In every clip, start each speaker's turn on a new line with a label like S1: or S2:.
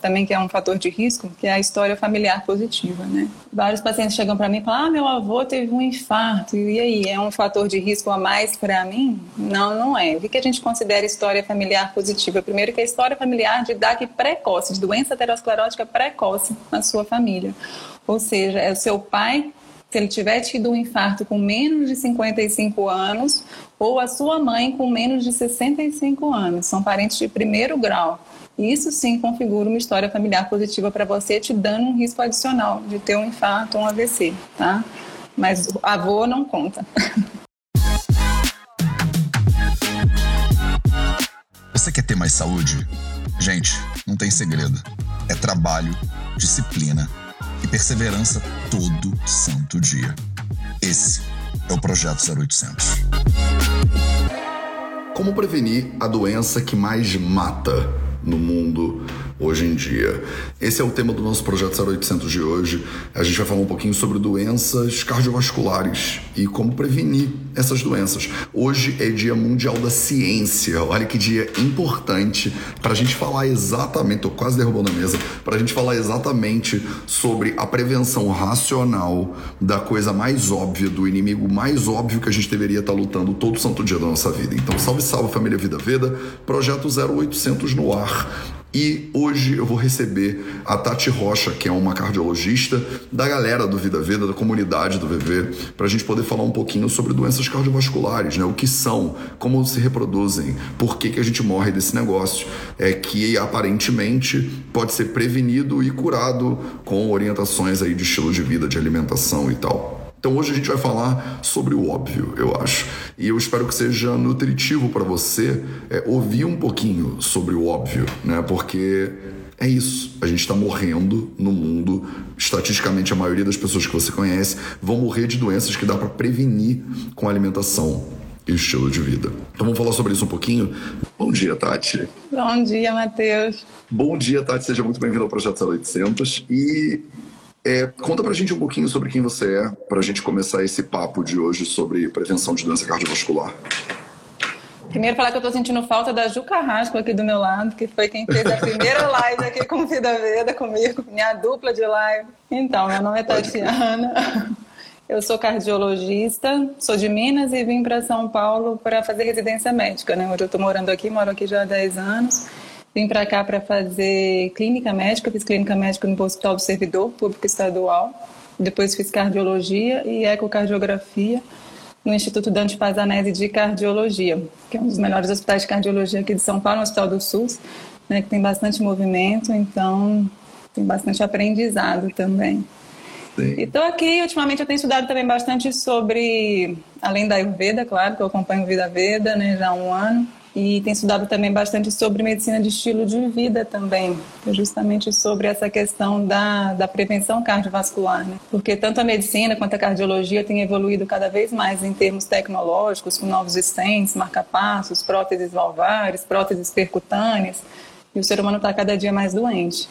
S1: também que é um fator de risco, que é a história familiar positiva, né? Vários pacientes chegam para mim e falam: "Ah, meu avô teve um infarto. E aí, é um fator de risco a mais para mim?" Não, não é. O que a gente considera história familiar positiva? Primeiro que é a história familiar de DAC precoce, de doença aterosclerótica precoce na sua família. Ou seja, é o seu pai se ele tiver tido um infarto com menos de 55 anos ou a sua mãe com menos de 65 anos, são parentes de primeiro grau. Isso sim configura uma história familiar positiva para você, te dando um risco adicional de ter um infarto ou um AVC, tá? Mas avô não conta.
S2: Você quer ter mais saúde? Gente, não tem segredo. É trabalho, disciplina e perseverança todo santo dia. Esse é o Projeto 0800.
S3: Como prevenir a doença que mais mata no mundo hoje em dia. Esse é o tema do nosso projeto 0800 de hoje. A gente vai falar um pouquinho sobre doenças cardiovasculares e como prevenir essas doenças. Hoje é Dia Mundial da Ciência. Olha que dia importante para a gente falar exatamente, tô quase derrubando a mesa, para a gente falar exatamente sobre a prevenção racional da coisa mais óbvia, do inimigo mais óbvio que a gente deveria estar tá lutando todo santo dia da nossa vida. Então, salve, salve família Vida Veda, projeto 0800 no ar. E hoje eu vou receber a Tati Rocha, que é uma cardiologista da galera do Vida Vida, da comunidade do VV, para a gente poder falar um pouquinho sobre doenças cardiovasculares, né? O que são, como se reproduzem, por que, que a gente morre desse negócio, é que aparentemente pode ser prevenido e curado com orientações aí de estilo de vida, de alimentação e tal. Então hoje a gente vai falar sobre o óbvio, eu acho. E eu espero que seja nutritivo para você é, ouvir um pouquinho sobre o óbvio, né? Porque é isso. A gente está morrendo no mundo. Estatisticamente, a maioria das pessoas que você conhece vão morrer de doenças que dá para prevenir com alimentação e estilo de vida. Então vamos falar sobre isso um pouquinho. Bom dia, Tati.
S1: Bom dia, Matheus.
S3: Bom dia, Tati. Seja muito bem-vindo ao Projeto 0800. E é, conta pra gente um pouquinho sobre quem você é, pra gente começar esse papo de hoje sobre prevenção de doença cardiovascular.
S1: Primeiro falar que eu tô sentindo falta da Ju Carrasco aqui do meu lado, que foi quem fez a primeira live aqui com Vida Veda comigo, minha dupla de live. Então, meu nome é Tatiana. Eu sou cardiologista, sou de Minas e vim para São Paulo para fazer residência médica, né? Hoje eu estou morando aqui, moro aqui já há 10 anos. Vim para cá para fazer clínica médica, fiz clínica médica no Hospital do Servidor Público Estadual. Depois fiz cardiologia e ecocardiografia no Instituto Dante Pazanese de Cardiologia, que é um dos melhores hospitais de cardiologia aqui de São Paulo, um hospital do SUS, né, que tem bastante movimento, então tem bastante aprendizado também. Sim. E estou aqui, ultimamente eu tenho estudado também bastante sobre, além da Ayurveda, claro, que eu acompanho Vida Veda né, já há um ano, e tem estudado também bastante sobre medicina de estilo de vida também, é justamente sobre essa questão da, da prevenção cardiovascular, né? Porque tanto a medicina quanto a cardiologia têm evoluído cada vez mais em termos tecnológicos, com novos stents, marcapassos, próteses valvares, próteses percutâneas, e o ser humano está cada dia mais doente.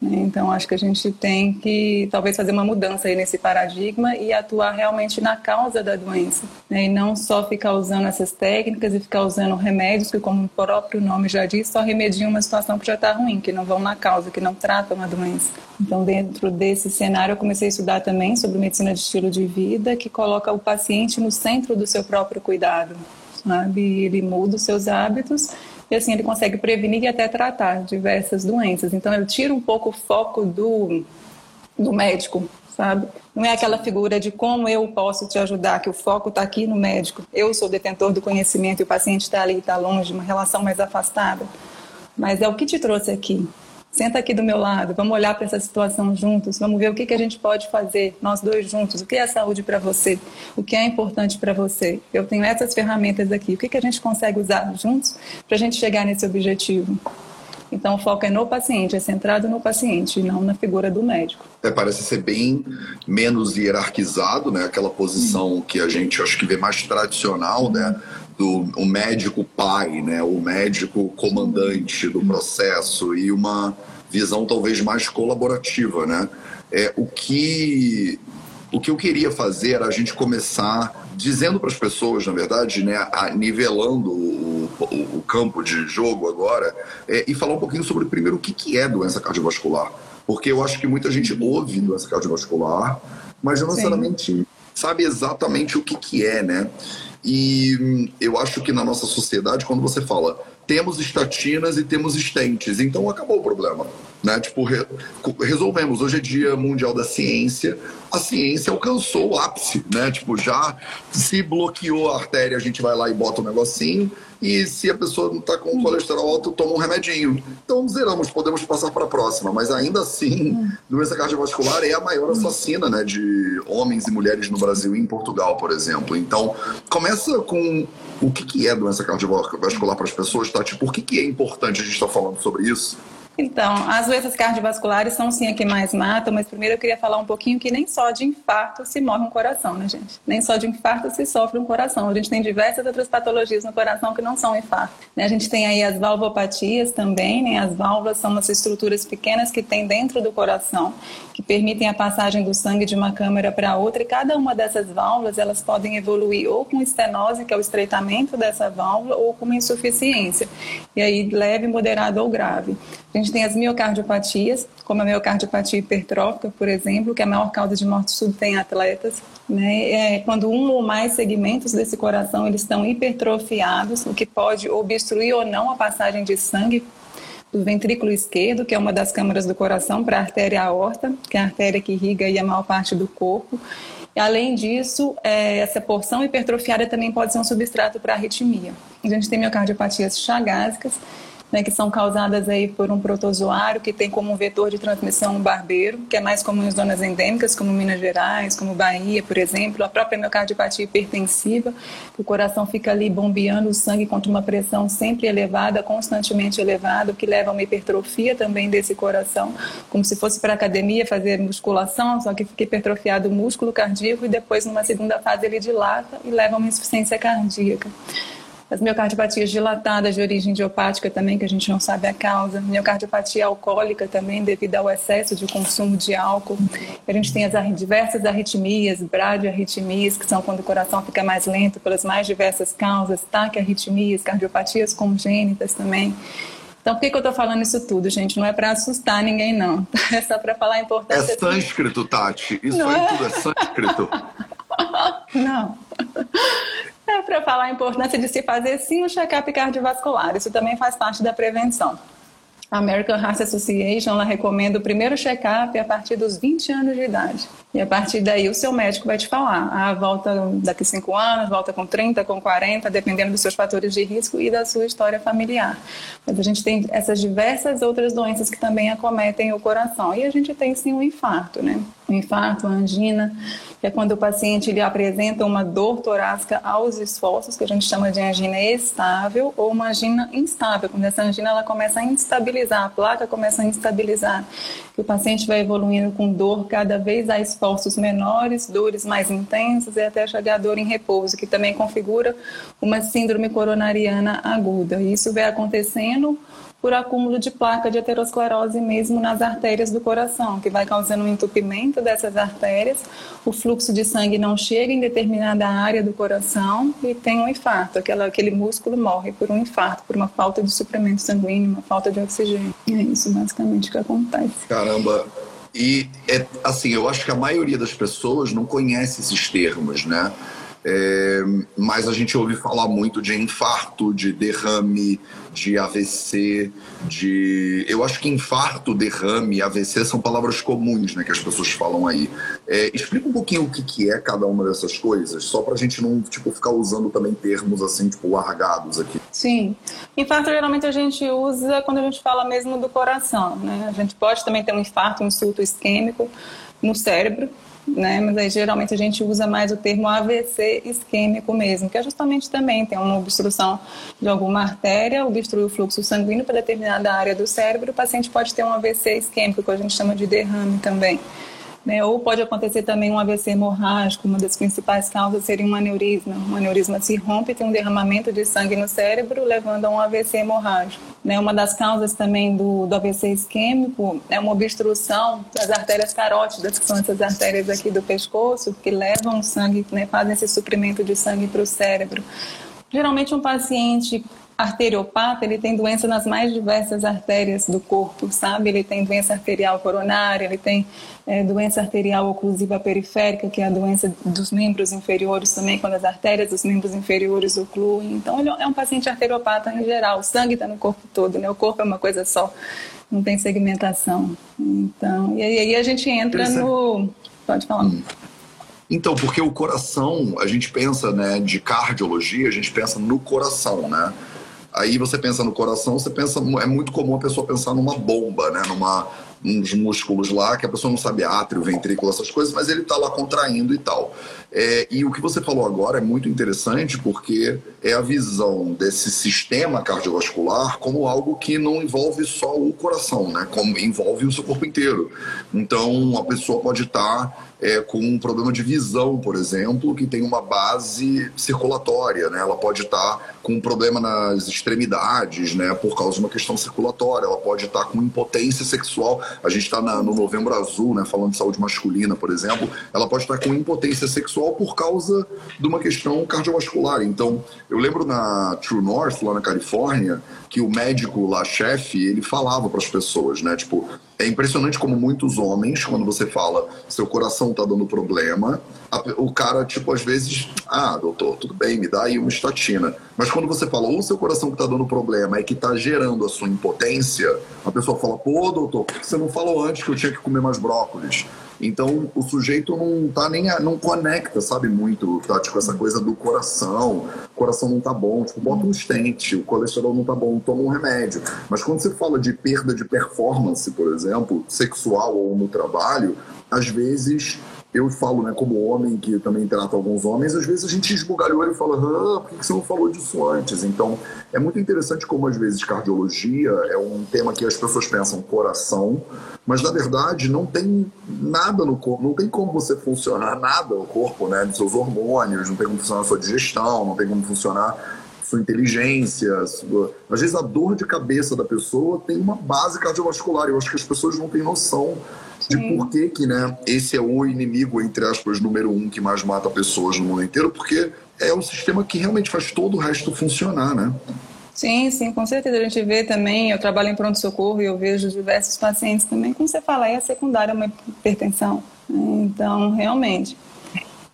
S1: Né? Então, acho que a gente tem que talvez fazer uma mudança aí nesse paradigma e atuar realmente na causa da doença, né? e não só ficar usando essas técnicas e ficar usando remédios que, como o próprio nome já diz, só remediam uma situação que já está ruim, que não vão na causa, que não tratam a doença. Então, dentro desse cenário, eu comecei a estudar também sobre medicina de estilo de vida, que coloca o paciente no centro do seu próprio cuidado, sabe? Ele muda os seus hábitos e assim ele consegue prevenir e até tratar diversas doenças. Então ele tira um pouco o foco do, do médico, sabe? Não é aquela figura de como eu posso te ajudar, que o foco está aqui no médico. Eu sou detentor do conhecimento e o paciente está ali, está longe, uma relação mais afastada. Mas é o que te trouxe aqui, Senta aqui do meu lado, vamos olhar para essa situação juntos, vamos ver o que, que a gente pode fazer, nós dois juntos. O que é saúde para você? O que é importante para você? Eu tenho essas ferramentas aqui. O que, que a gente consegue usar juntos para a gente chegar nesse objetivo? Então, o foco é no paciente, é centrado no paciente não na figura do médico.
S3: É, parece ser bem menos hierarquizado, né? Aquela posição que a gente acho que vê mais tradicional, né? Do o médico pai, né, o médico comandante do processo e uma visão talvez mais colaborativa, né? É, o que o que eu queria fazer era a gente começar dizendo para as pessoas, na verdade, né, nivelando o, o, o, campo de jogo agora, é, e falar um pouquinho sobre, primeiro, o que, que é doença cardiovascular. Porque eu acho que muita gente ouve doença cardiovascular, mas não necessariamente sabe exatamente o que, que é, né? E hum, eu acho que na nossa sociedade, quando você fala temos estatinas e temos estentes. Então acabou o problema. Né? Tipo, re, resolvemos. Hoje é dia mundial da ciência. A ciência alcançou o ápice, né? Tipo, já se bloqueou a artéria, a gente vai lá e bota um negocinho. E se a pessoa não está com colesterol alto, toma um remedinho. Então zeramos, podemos passar para a próxima. Mas ainda assim, doença cardiovascular é a maior assassina né, de homens e mulheres no Brasil e em Portugal, por exemplo. Então, começa com o que, que é doença cardiovascular para as pessoas, Tati? Por que, que é importante a gente estar tá falando sobre isso?
S1: Então, as doenças cardiovasculares são sim a que mais matam, mas primeiro eu queria falar um pouquinho que nem só de infarto se morre um coração, né, gente? Nem só de infarto se sofre um coração. A gente tem diversas outras patologias no coração que não são infarto. Né? A gente tem aí as valvopatias também, né? As válvulas são umas estruturas pequenas que tem dentro do coração que permitem a passagem do sangue de uma câmara para outra e cada uma dessas válvulas elas podem evoluir ou com estenose, que é o estreitamento dessa válvula, ou com uma insuficiência. E aí leve, moderado ou grave. A gente tem as miocardiopatias, como a miocardiopatia hipertrófica, por exemplo, que é a maior causa de morte súbita em atletas. Né? É quando um ou mais segmentos desse coração eles estão hipertrofiados, o que pode obstruir ou não a passagem de sangue do ventrículo esquerdo, que é uma das câmaras do coração, para a artéria aorta, que é a artéria que irriga a maior parte do corpo. Além disso, é, essa porção hipertrofiada também pode ser um substrato para arritmia. A gente tem miocardiopatias chagásicas, né, que são causadas aí por um protozoário que tem como vetor de transmissão um barbeiro, que é mais comum em zonas endêmicas, como Minas Gerais, como Bahia, por exemplo, a própria miocardiopatia hipertensiva, que o coração fica ali bombeando o sangue contra uma pressão sempre elevada, constantemente elevada, o que leva a uma hipertrofia também desse coração, como se fosse para academia fazer musculação, só que fica hipertrofiado o músculo cardíaco e depois numa segunda fase ele dilata e leva a uma insuficiência cardíaca as miocardiopatias dilatadas de origem idiopática também, que a gente não sabe a causa, miocardiopatia alcoólica também, devido ao excesso de consumo de álcool. A gente tem as diversas arritmias, bradiarritmias, que são quando o coração fica mais lento pelas mais diversas causas, taquiarritmias, cardiopatias congênitas também. Então, por que, que eu estou falando isso tudo, gente? Não é para assustar ninguém, não. É só para falar a importância.
S3: É sânscrito, Tati. Isso não aí é? tudo é sânscrito.
S1: não. É para falar a importância de se fazer sim o um check-up cardiovascular. Isso também faz parte da prevenção. A American Heart Association ela recomenda o primeiro check-up a partir dos 20 anos de idade. E a partir daí o seu médico vai te falar, ah, volta daqui 5 anos, volta com 30, com 40, dependendo dos seus fatores de risco e da sua história familiar. Mas a gente tem essas diversas outras doenças que também acometem o coração. E a gente tem sim o infarto, né? O infarto, angina, que é quando o paciente ele apresenta uma dor torácica aos esforços, que a gente chama de angina estável, ou uma angina instável, quando essa angina ela começa a instabilizar, a placa começa a instabilizar, que o paciente vai evoluindo com dor cada vez a esforços menores, dores mais intensas e até chegar a dor em repouso, que também configura uma síndrome coronariana aguda. Isso vai acontecendo por acúmulo de placa de aterosclerose mesmo nas artérias do coração, que vai causando um entupimento dessas artérias, o fluxo de sangue não chega em determinada área do coração e tem um infarto, aquela, aquele músculo morre por um infarto, por uma falta de suprimento sanguíneo, uma falta de oxigênio. E é isso basicamente que acontece.
S3: Caramba, e é, assim, eu acho que a maioria das pessoas não conhece esses termos, né? É, mas a gente ouve falar muito de infarto, de derrame, de AVC, de. Eu acho que infarto, derrame AVC são palavras comuns né, que as pessoas falam aí. É, explica um pouquinho o que, que é cada uma dessas coisas, só para a gente não tipo, ficar usando também termos assim, tipo, largados aqui.
S1: Sim. Infarto geralmente a gente usa quando a gente fala mesmo do coração. Né? A gente pode também ter um infarto, um insulto isquêmico no cérebro né? Mas aí geralmente a gente usa mais o termo AVC isquêmico mesmo, que é justamente também tem uma obstrução de alguma artéria, obstrui o fluxo sanguíneo para determinada área do cérebro, o paciente pode ter um AVC isquêmico, que a gente chama de derrame também. Né? Ou pode acontecer também um AVC hemorrágico, uma das principais causas seria um aneurisma. Um aneurisma se rompe, tem um derramamento de sangue no cérebro, levando a um AVC hemorrágico. Né? Uma das causas também do, do AVC isquêmico é uma obstrução das artérias carótidas, que são essas artérias aqui do pescoço, que levam sangue, né, fazem esse suprimento de sangue para o cérebro. Geralmente um paciente arteriopata, ele tem doença nas mais diversas artérias do corpo, sabe? Ele tem doença arterial coronária, ele tem é, doença arterial oclusiva periférica, que é a doença dos membros inferiores também, quando as artérias dos membros inferiores ocluem. Então, ele é um paciente arteriopata em geral. O sangue está no corpo todo, né? O corpo é uma coisa só, não tem segmentação. Então, e aí a gente entra no... Pode falar. Hum.
S3: Então, porque o coração, a gente pensa, né, de cardiologia, a gente pensa no coração, né? Aí você pensa no coração, você pensa, é muito comum a pessoa pensar numa bomba, né? Numa, uns músculos lá, que a pessoa não sabe átrio, ventrículo, essas coisas, mas ele está lá contraindo e tal. É, e o que você falou agora é muito interessante porque é a visão desse sistema cardiovascular como algo que não envolve só o coração, né? Como envolve o seu corpo inteiro. Então, a pessoa pode estar tá é, com um problema de visão, por exemplo, que tem uma base circulatória, né? Ela pode estar tá com um problema nas extremidades, né? Por causa de uma questão circulatória. Ela pode estar tá com impotência sexual. A gente está no Novembro Azul, né? Falando de saúde masculina, por exemplo. Ela pode estar tá com impotência sexual por causa de uma questão cardiovascular. Então, eu lembro na True North, lá na Califórnia, que o médico lá, chefe, ele falava para as pessoas, né? Tipo, é impressionante como muitos homens, quando você fala seu coração tá dando problema, a, o cara, tipo, às vezes, ah, doutor, tudo bem, me dá aí uma estatina. Mas quando você fala, ou seu coração que tá dando problema é que tá gerando a sua impotência, a pessoa fala, pô, doutor, por que você não falou antes que eu tinha que comer mais brócolis? Então o sujeito não tá nem não conecta, sabe muito, tá? Tipo, essa coisa do coração. O coração não tá bom, tipo, bota um stent, o colesterol não tá bom, toma um remédio. Mas quando você fala de perda de performance, por exemplo, sexual ou no trabalho, às vezes eu falo, né, como homem que também trata alguns homens, às vezes a gente esbugalhou e fala, ah, por que você não falou disso antes? Então, é muito interessante como às vezes cardiologia é um tema que as pessoas pensam coração, mas na verdade não tem nada no corpo, não tem como você funcionar nada no corpo, né, dos seus hormônios, não tem como funcionar a sua digestão, não tem como funcionar sua inteligência, sua... às vezes a dor de cabeça da pessoa tem uma base cardiovascular. Eu acho que as pessoas não têm noção de por que, que né, esse é o inimigo, entre aspas, número um que mais mata pessoas no mundo inteiro, porque é um sistema que realmente faz todo o resto funcionar, né?
S1: Sim, sim, com certeza. A gente vê também, eu trabalho em pronto-socorro e eu vejo diversos pacientes também, como você fala, é a secundária uma hipertensão. Então, realmente.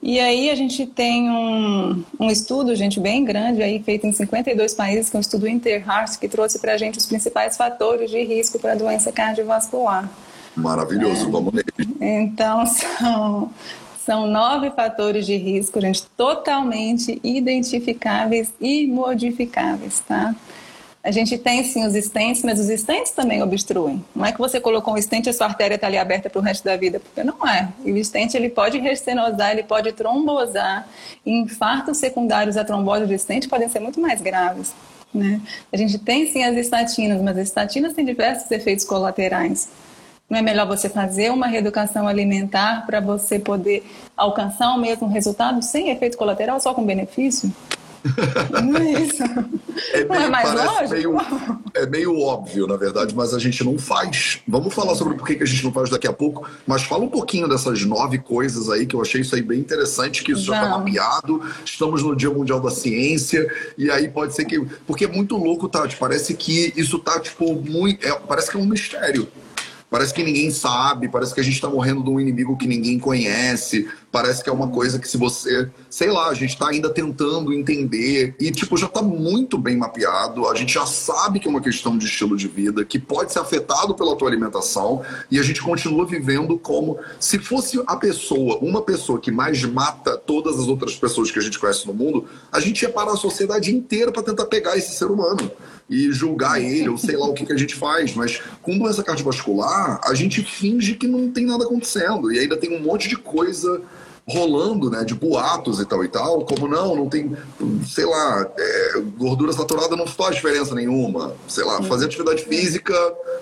S1: E aí a gente tem um, um estudo, gente, bem grande, aí feito em 52 países, que é um estudo Interheart, que trouxe para a gente os principais fatores de risco para a doença cardiovascular.
S3: Maravilhoso, é. vamos nele.
S1: Então, são, são nove fatores de risco, gente, totalmente identificáveis e modificáveis, tá? A gente tem sim os stents, mas os stents também obstruem. Não é que você colocou um stent e a sua artéria está ali aberta para o resto da vida, porque não é. E o stent ele pode restenosar, ele pode trombosar. E infartos secundários à trombose de stent podem ser muito mais graves. Né? A gente tem sim as estatinas, mas as estatinas têm diversos efeitos colaterais. Não é melhor você fazer uma reeducação alimentar para você poder alcançar o mesmo resultado sem efeito colateral, só com benefício? Não é isso. É
S3: não é mais lógico? Meio, é meio óbvio, na verdade, mas a gente não faz. Vamos falar sobre por que a gente não faz daqui a pouco, mas fala um pouquinho dessas nove coisas aí, que eu achei isso aí bem interessante, que isso já está mapeado. Estamos no Dia Mundial da Ciência, e aí pode ser que. Porque é muito louco, Tati. Parece que isso tá, tipo, muito. É, parece que é um mistério. Parece que ninguém sabe, parece que a gente está morrendo de um inimigo que ninguém conhece, parece que é uma coisa que se você, sei lá, a gente está ainda tentando entender. E tipo já está muito bem mapeado, a gente já sabe que é uma questão de estilo de vida que pode ser afetado pela tua alimentação e a gente continua vivendo como se fosse a pessoa, uma pessoa que mais mata todas as outras pessoas que a gente conhece no mundo, a gente ia parar a sociedade inteira para tentar pegar esse ser humano e julgar ele, ou sei lá o que, que a gente faz. Mas com doença cardiovascular, a gente finge que não tem nada acontecendo. E ainda tem um monte de coisa rolando, né, de boatos e tal e tal, como não, não tem, sei lá, é, gordura saturada não faz diferença nenhuma, sei lá, fazer atividade física.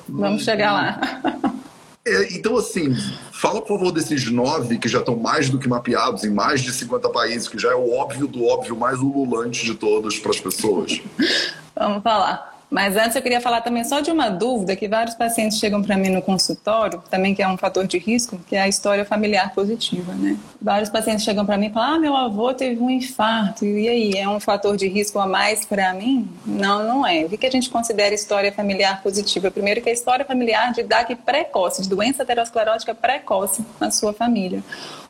S1: Vamos chegar lá.
S3: É, então, assim, fala por favor desses nove que já estão mais do que mapeados em mais de 50 países, que já é o óbvio do óbvio mais ululante de todos para as pessoas.
S1: Vamos falar. Mas antes eu queria falar também só de uma dúvida que vários pacientes chegam para mim no consultório, também que é um fator de risco, que é a história familiar positiva, né? Vários pacientes chegam para mim e falam: "Ah, meu avô teve um infarto". E aí, é um fator de risco a mais para mim? Não, não é. O que a gente considera história familiar positiva? Primeiro que é a história familiar de DAC precoce, de doença aterosclerótica precoce na sua família.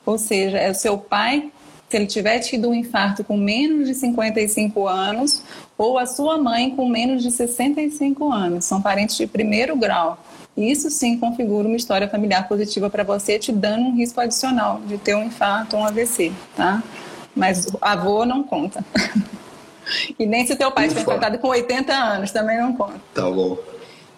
S1: Ou seja, é o seu pai se ele tiver tido um infarto com menos de 55 anos ou a sua mãe com menos de 65 anos. São parentes de primeiro grau. Isso sim configura uma história familiar positiva para você, te dando um risco adicional de ter um infarto ou um AVC, tá? Mas avô não conta. e nem se teu pai estiver infartado com 80 anos, também não conta.
S3: Tá bom.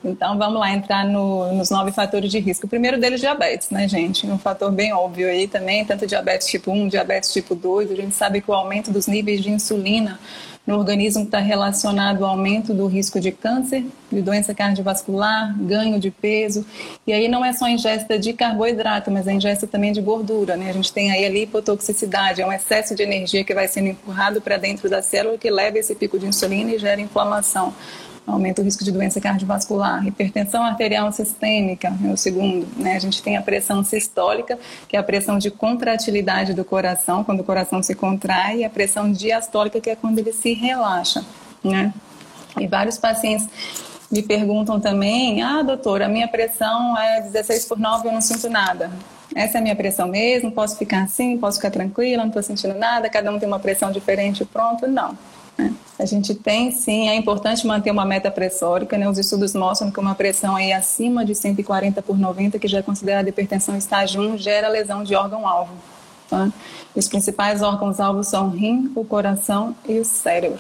S1: Então vamos lá entrar no, nos nove fatores de risco. O primeiro deles, diabetes, né, gente? Um fator bem óbvio aí também, tanto diabetes tipo 1, diabetes tipo 2. A gente sabe que o aumento dos níveis de insulina no organismo está relacionado ao aumento do risco de câncer, de doença cardiovascular, ganho de peso. E aí não é só ingesta de carboidrato, mas é ingesta também de gordura. Né? A gente tem aí a lipotoxicidade, é um excesso de energia que vai sendo empurrado para dentro da célula que leva esse pico de insulina e gera inflamação aumenta o risco de doença cardiovascular. Hipertensão arterial sistêmica é o segundo. Né? A gente tem a pressão sistólica, que é a pressão de contratilidade do coração, quando o coração se contrai, e a pressão diastólica, que é quando ele se relaxa. Né? E vários pacientes me perguntam também: ah, doutora, a minha pressão é 16 por 9, eu não sinto nada. Essa é a minha pressão mesmo? Posso ficar assim? Posso ficar tranquila? Não estou sentindo nada? Cada um tem uma pressão diferente, pronto? Não. Né? A gente tem sim, é importante manter uma meta pressórica, né? Os estudos mostram que uma pressão aí acima de 140 por 90, que já é considerada hipertensão estágio 1, gera lesão de órgão-alvo. Tá? Os principais órgãos-alvos são o rim, o coração e o cérebro.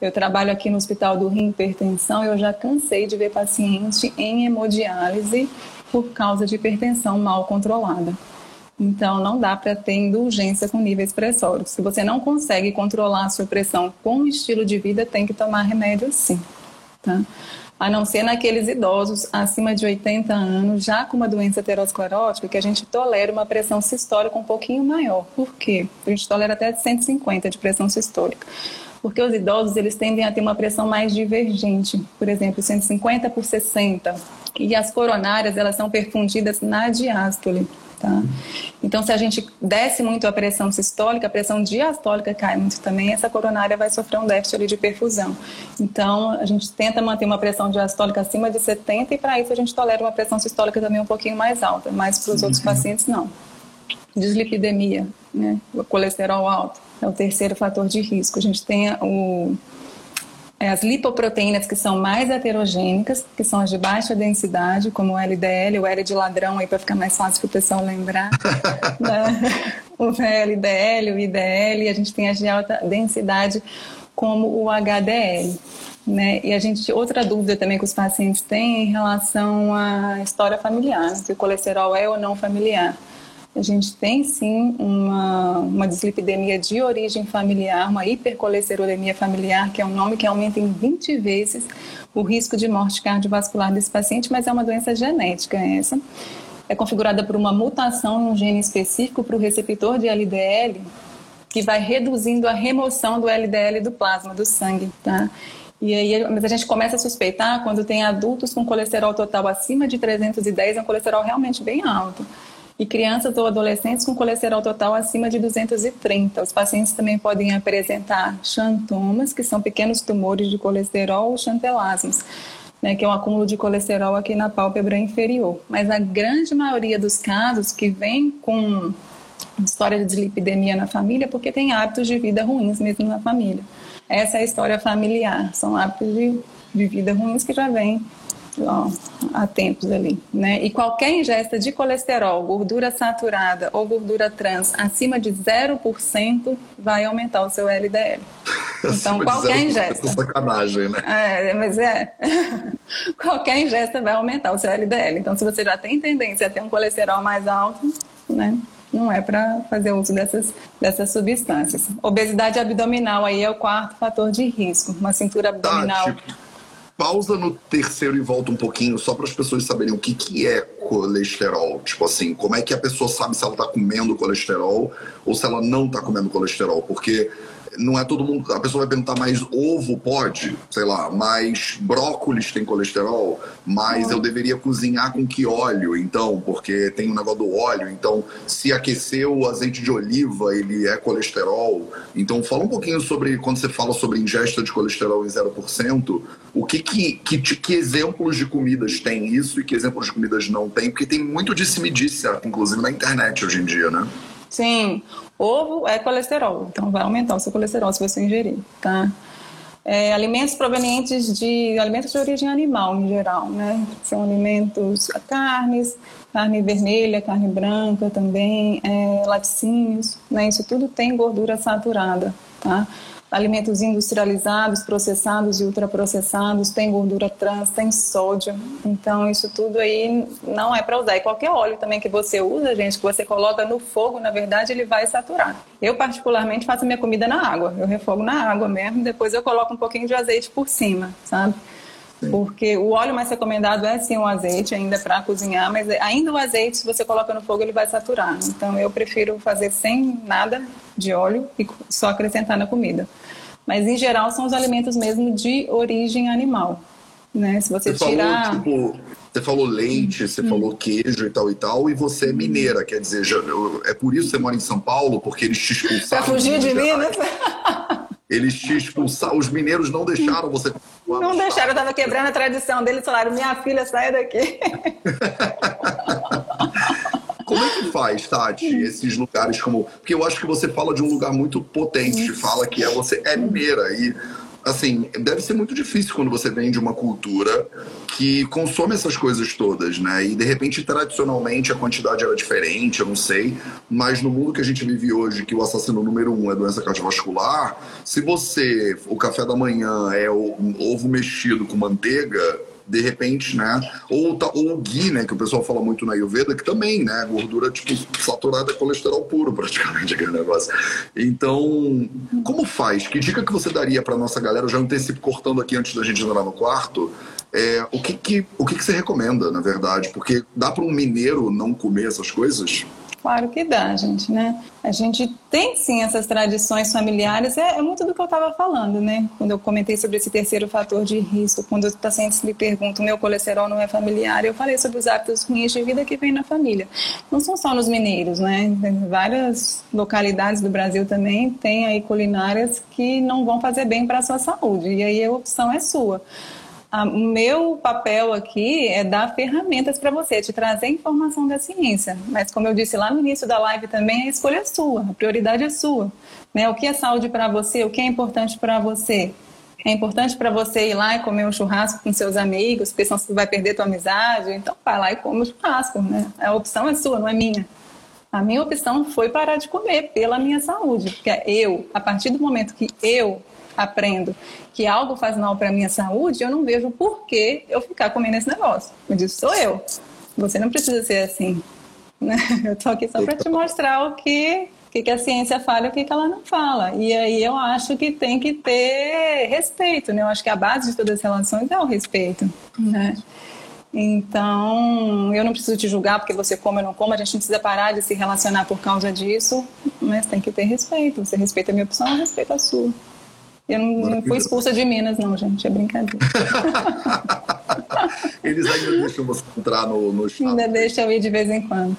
S1: Eu trabalho aqui no Hospital do Rim Hipertensão e eu já cansei de ver paciente em hemodiálise por causa de hipertensão mal controlada. Então, não dá para ter indulgência com níveis pressóricos. Se você não consegue controlar a sua pressão com o estilo de vida, tem que tomar remédio sim. Tá? A não ser naqueles idosos acima de 80 anos, já com uma doença aterosclerótica, que a gente tolera uma pressão sistólica um pouquinho maior. Por quê? A gente tolera até 150 de pressão sistólica. Porque os idosos eles tendem a ter uma pressão mais divergente, por exemplo, 150 por 60. E as coronárias elas são perfundidas na diástole. Tá? Então, se a gente desce muito a pressão sistólica, a pressão diastólica cai muito também, essa coronária vai sofrer um déficit de perfusão. Então, a gente tenta manter uma pressão diastólica acima de 70 e para isso a gente tolera uma pressão sistólica também um pouquinho mais alta, mas para os outros pacientes não. Dislipidemia, né? o colesterol alto é o terceiro fator de risco. A gente tem o as lipoproteínas que são mais heterogênicas, que são as de baixa densidade, como o LDL, o L de ladrão aí para ficar mais fácil para o pessoal lembrar. né? O LDL, o IDL, a gente tem as de alta densidade, como o HDL. Né? E a gente, outra dúvida também que os pacientes têm em relação à história familiar, se o colesterol é ou não familiar. A gente tem sim uma, uma dislipidemia de origem familiar, uma hipercolesterolemia familiar, que é um nome que aumenta em 20 vezes o risco de morte cardiovascular desse paciente, mas é uma doença genética essa. É configurada por uma mutação em um gene específico para o receptor de LDL, que vai reduzindo a remoção do LDL do plasma, do sangue, tá? E aí, mas a gente começa a suspeitar quando tem adultos com colesterol total acima de 310, é um colesterol realmente bem alto e crianças ou adolescentes com colesterol total acima de 230. Os pacientes também podem apresentar xantomas, que são pequenos tumores de colesterol ou chantelasmas. Né, que é um acúmulo de colesterol aqui na pálpebra inferior. Mas a grande maioria dos casos que vem com história de dislipidemia na família é porque tem hábitos de vida ruins mesmo na família. Essa é a história familiar, são hábitos de, de vida ruins que já vêm ó, há tempos ali, né? E qualquer ingesta de colesterol, gordura saturada ou gordura trans acima de 0% vai aumentar o seu LDL. Então, qualquer ingesta.
S3: É sacanagem, né?
S1: É, mas é. qualquer ingesta vai aumentar o seu LDL. Então, se você já tem tendência a ter um colesterol mais alto, né? Não é para fazer uso dessas, dessas substâncias. Obesidade abdominal aí é o quarto fator de risco. Uma cintura abdominal. Ah, tipo
S3: pausa no terceiro e volta um pouquinho, só para as pessoas saberem o que, que é colesterol? Tipo assim, como é que a pessoa sabe se ela está comendo colesterol ou se ela não está comendo colesterol? Porque não é todo mundo. A pessoa vai perguntar, mas ovo pode? Sei lá, mas brócolis tem colesterol? Mas eu deveria cozinhar com que óleo, então? Porque tem um negócio do óleo. Então, se aquecer o azeite de oliva, ele é colesterol. Então, fala um pouquinho sobre, quando você fala sobre ingesta de colesterol em 0%, o que, que, que, que exemplos de comidas tem isso e que exemplos de comidas não tem? Porque tem muito disse-me-disse, inclusive na internet hoje em dia, né?
S1: Sim, ovo é colesterol, então vai aumentar o seu colesterol se você ingerir, tá? É, alimentos provenientes de alimentos de origem animal em geral, né? São alimentos carnes, carne vermelha, carne branca também, é, laticínios, né? Isso tudo tem gordura saturada, tá? Alimentos industrializados, processados e ultraprocessados, tem gordura trans, tem sódio. Então, isso tudo aí não é para usar. E qualquer óleo também que você usa, gente, que você coloca no fogo, na verdade, ele vai saturar. Eu, particularmente, faço minha comida na água. Eu refogo na água mesmo, depois eu coloco um pouquinho de azeite por cima, sabe? Porque o óleo mais recomendado é sim o azeite, ainda para cozinhar, mas ainda o azeite, se você coloca no fogo, ele vai saturar. Então eu prefiro fazer sem nada de óleo e só acrescentar na comida. Mas em geral são os alimentos mesmo de origem animal. Né? Se você, você tirar.
S3: Falou, tipo, você falou leite, você hum. falou queijo e tal e tal, e você é mineira, quer dizer, já, é por isso que você mora em São Paulo, porque eles te expulsaram.
S1: Pra fugir de Minas?
S3: Eles te expulsaram, os mineiros não deixaram você.
S1: Não deixaram, eu estava quebrando a tradição deles, falaram: minha filha, sai daqui.
S3: Como é que faz, Tati, esses lugares como. Porque eu acho que você fala de um lugar muito potente, fala que é você é mineira. E assim, deve ser muito difícil quando você vem de uma cultura que consome essas coisas todas, né? E de repente, tradicionalmente, a quantidade era diferente, eu não sei. Mas no mundo que a gente vive hoje, que o assassino número um é doença cardiovascular, se você, o café da manhã é o ovo mexido com manteiga, de repente, né? Ou, ou o ghee, né? Que o pessoal fala muito na Ayurveda, que também, né? Gordura, tipo, saturada colesterol puro, praticamente, aquele negócio. Então, como faz? Que dica que você daria para nossa galera? Eu já antecipo cortando aqui antes da gente entrar no quarto. É, o que, que, o que, que você recomenda, na verdade? Porque dá para um mineiro não comer essas coisas?
S1: Claro que dá, gente, né? A gente tem sim essas tradições familiares, é, é muito do que eu estava falando, né? Quando eu comentei sobre esse terceiro fator de risco, quando os pacientes me perguntam, meu colesterol não é familiar, eu falei sobre os hábitos ruins de vida que vem na família. Não são só nos mineiros, né? Em várias localidades do Brasil também tem aí culinárias que não vão fazer bem para a sua saúde, e aí a opção é sua. O meu papel aqui é dar ferramentas para você, te trazer informação da ciência. Mas, como eu disse lá no início da live também, a escolha é sua, a prioridade é sua. Né? O que é saúde para você? O que é importante para você? É importante para você ir lá e comer um churrasco com seus amigos, porque senão você vai perder tua amizade. Então, vai lá e come o churrasco. Né? A opção é sua, não é minha. A minha opção foi parar de comer pela minha saúde, porque eu, a partir do momento que eu aprendo que algo faz mal para a minha saúde, eu não vejo por que eu ficar comendo esse negócio. Eu disse, sou eu. Você não precisa ser assim. Né? Eu estou aqui só para te mostrar o que, que, que, a ciência fala e o que, que ela não fala. E aí eu acho que tem que ter respeito, né? Eu acho que a base de todas as relações é o respeito, né? Então, eu não preciso te julgar porque você come ou não come, a gente não precisa parar de se relacionar por causa disso, mas tem que ter respeito. Você respeita a minha opção, eu respeito a sua. Eu não, não fui expulsa de Minas, não, gente. É brincadeira.
S3: Eles ainda deixam você entrar no, no estado.
S1: Ainda deixam eu ir de vez em quando.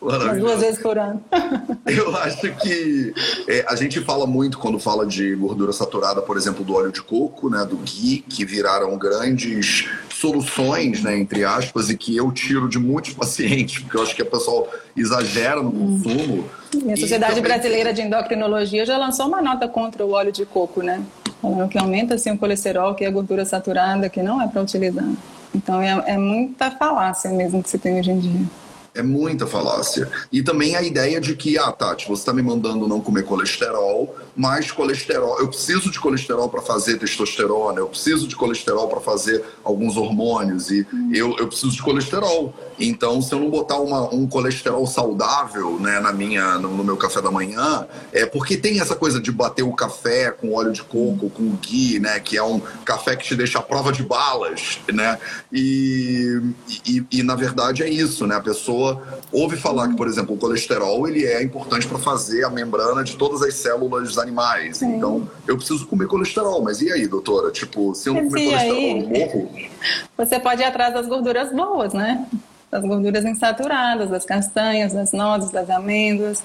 S1: Duas vezes por ano.
S3: Eu acho que é, a gente fala muito quando fala de gordura saturada, por exemplo, do óleo de coco, né, do ghee, que viraram grandes soluções, né, entre aspas, e que eu tiro de muitos pacientes, porque eu acho que o pessoal exagera no consumo.
S1: E a Sociedade também... Brasileira de Endocrinologia já lançou uma nota contra o óleo de coco, né? Falando que aumenta assim, o colesterol, que é a gordura saturada, que não é para utilizar. Então é, é muita falácia mesmo que se tem hoje em dia.
S3: É muita falácia. E também a ideia de que, ah, Tati, você está me mandando não comer colesterol, mas colesterol, eu preciso de colesterol para fazer testosterona, eu preciso de colesterol para fazer alguns hormônios, e hum. eu, eu preciso de colesterol. Então, se eu não botar uma, um colesterol saudável né, na minha, no, no, meu café da manhã, é porque tem essa coisa de bater o café com óleo de coco, com ghee, né, que é um café que te deixa à prova de balas, né? E, e, e na verdade é isso, né? A pessoa ouve falar que, por exemplo, o colesterol ele é importante para fazer a membrana de todas as células animais. Sim. Então, eu preciso comer colesterol. Mas e aí, doutora? Tipo, se eu não comer colesterol, aí, eu morro?
S1: Você pode ir atrás das gorduras boas, né? das gorduras insaturadas, das castanhas, das nozes, das amêndoas,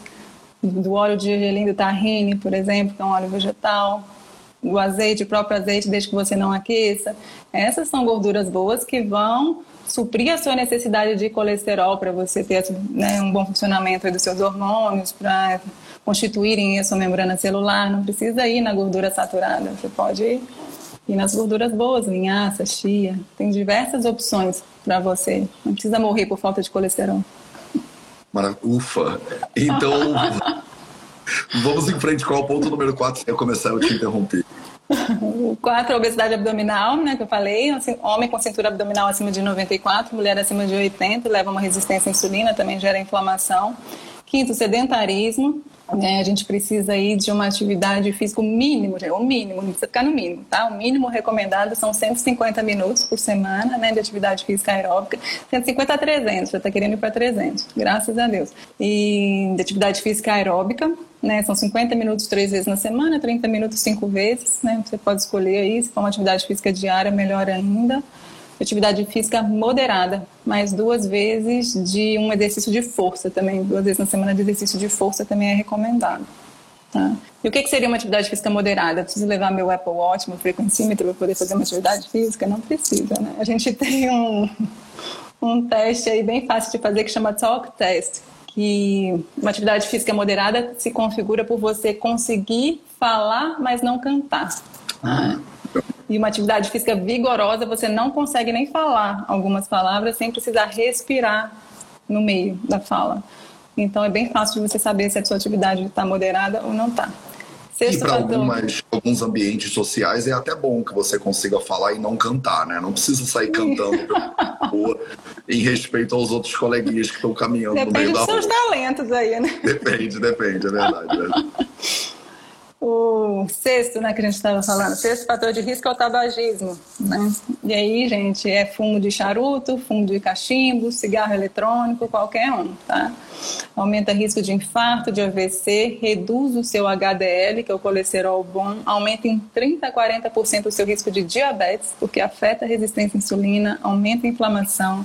S1: do óleo de gergelim do tahine, por exemplo, que é um óleo vegetal, do azeite, o próprio azeite, desde que você não aqueça. Essas são gorduras boas que vão suprir a sua necessidade de colesterol para você ter né, um bom funcionamento dos seus hormônios, para constituírem a sua membrana celular. Não precisa ir na gordura saturada, você pode ir e nas gorduras boas, linhaça, chia, tem diversas opções para você. Não precisa morrer por falta de colesterol.
S3: Mara... Ufa! Então, vamos em frente. Qual é o ponto número 4? Se eu começar, eu te interrompi.
S1: O 4 é obesidade abdominal, né, que eu falei. Assim, homem com cintura abdominal acima de 94, mulher acima de 80, leva uma resistência à insulina, também gera inflamação. Quinto, sedentarismo. É, a gente precisa aí de uma atividade física mínimo, o mínimo, não precisa ficar no mínimo, tá? O mínimo recomendado são 150 minutos por semana, né, de atividade física aeróbica, 150 a 300, já está querendo ir para 300, graças a Deus. E de atividade física aeróbica, né, são 50 minutos três vezes na semana, 30 minutos cinco vezes, né, você pode escolher aí, se for uma atividade física diária, melhor ainda atividade física moderada, mais duas vezes de um exercício de força também, duas vezes na semana de exercício de força também é recomendado. Tá? E o que, que seria uma atividade física moderada? Preciso levar meu Apple Watch, meu frequencímetro para poder fazer uma atividade física? Não precisa, né? A gente tem um, um teste aí bem fácil de fazer que chama Talk Test, que uma atividade física moderada se configura por você conseguir falar, mas não cantar. Ah e uma atividade física vigorosa, você não consegue nem falar algumas palavras sem precisar respirar no meio da fala. Então é bem fácil de você saber se a sua atividade está moderada ou não está.
S3: e para alguns ambientes sociais é até bom que você consiga falar e não cantar, né? Não precisa sair cantando rua em respeito aos outros coleguinhas que estão caminhando
S1: depende
S3: no meio da rua.
S1: Depende dos seus talentos aí, né?
S3: Depende, depende, é verdade. É
S1: o sexto, né, que a gente estava falando, o sexto fator de risco é o tabagismo, né? E aí, gente, é fumo de charuto, fumo de cachimbo, cigarro eletrônico, qualquer um, tá? Aumenta risco de infarto, de AVC, reduz o seu HDL, que é o colesterol bom, aumenta em 30 a 40% o seu risco de diabetes, porque afeta a resistência à insulina, aumenta a inflamação,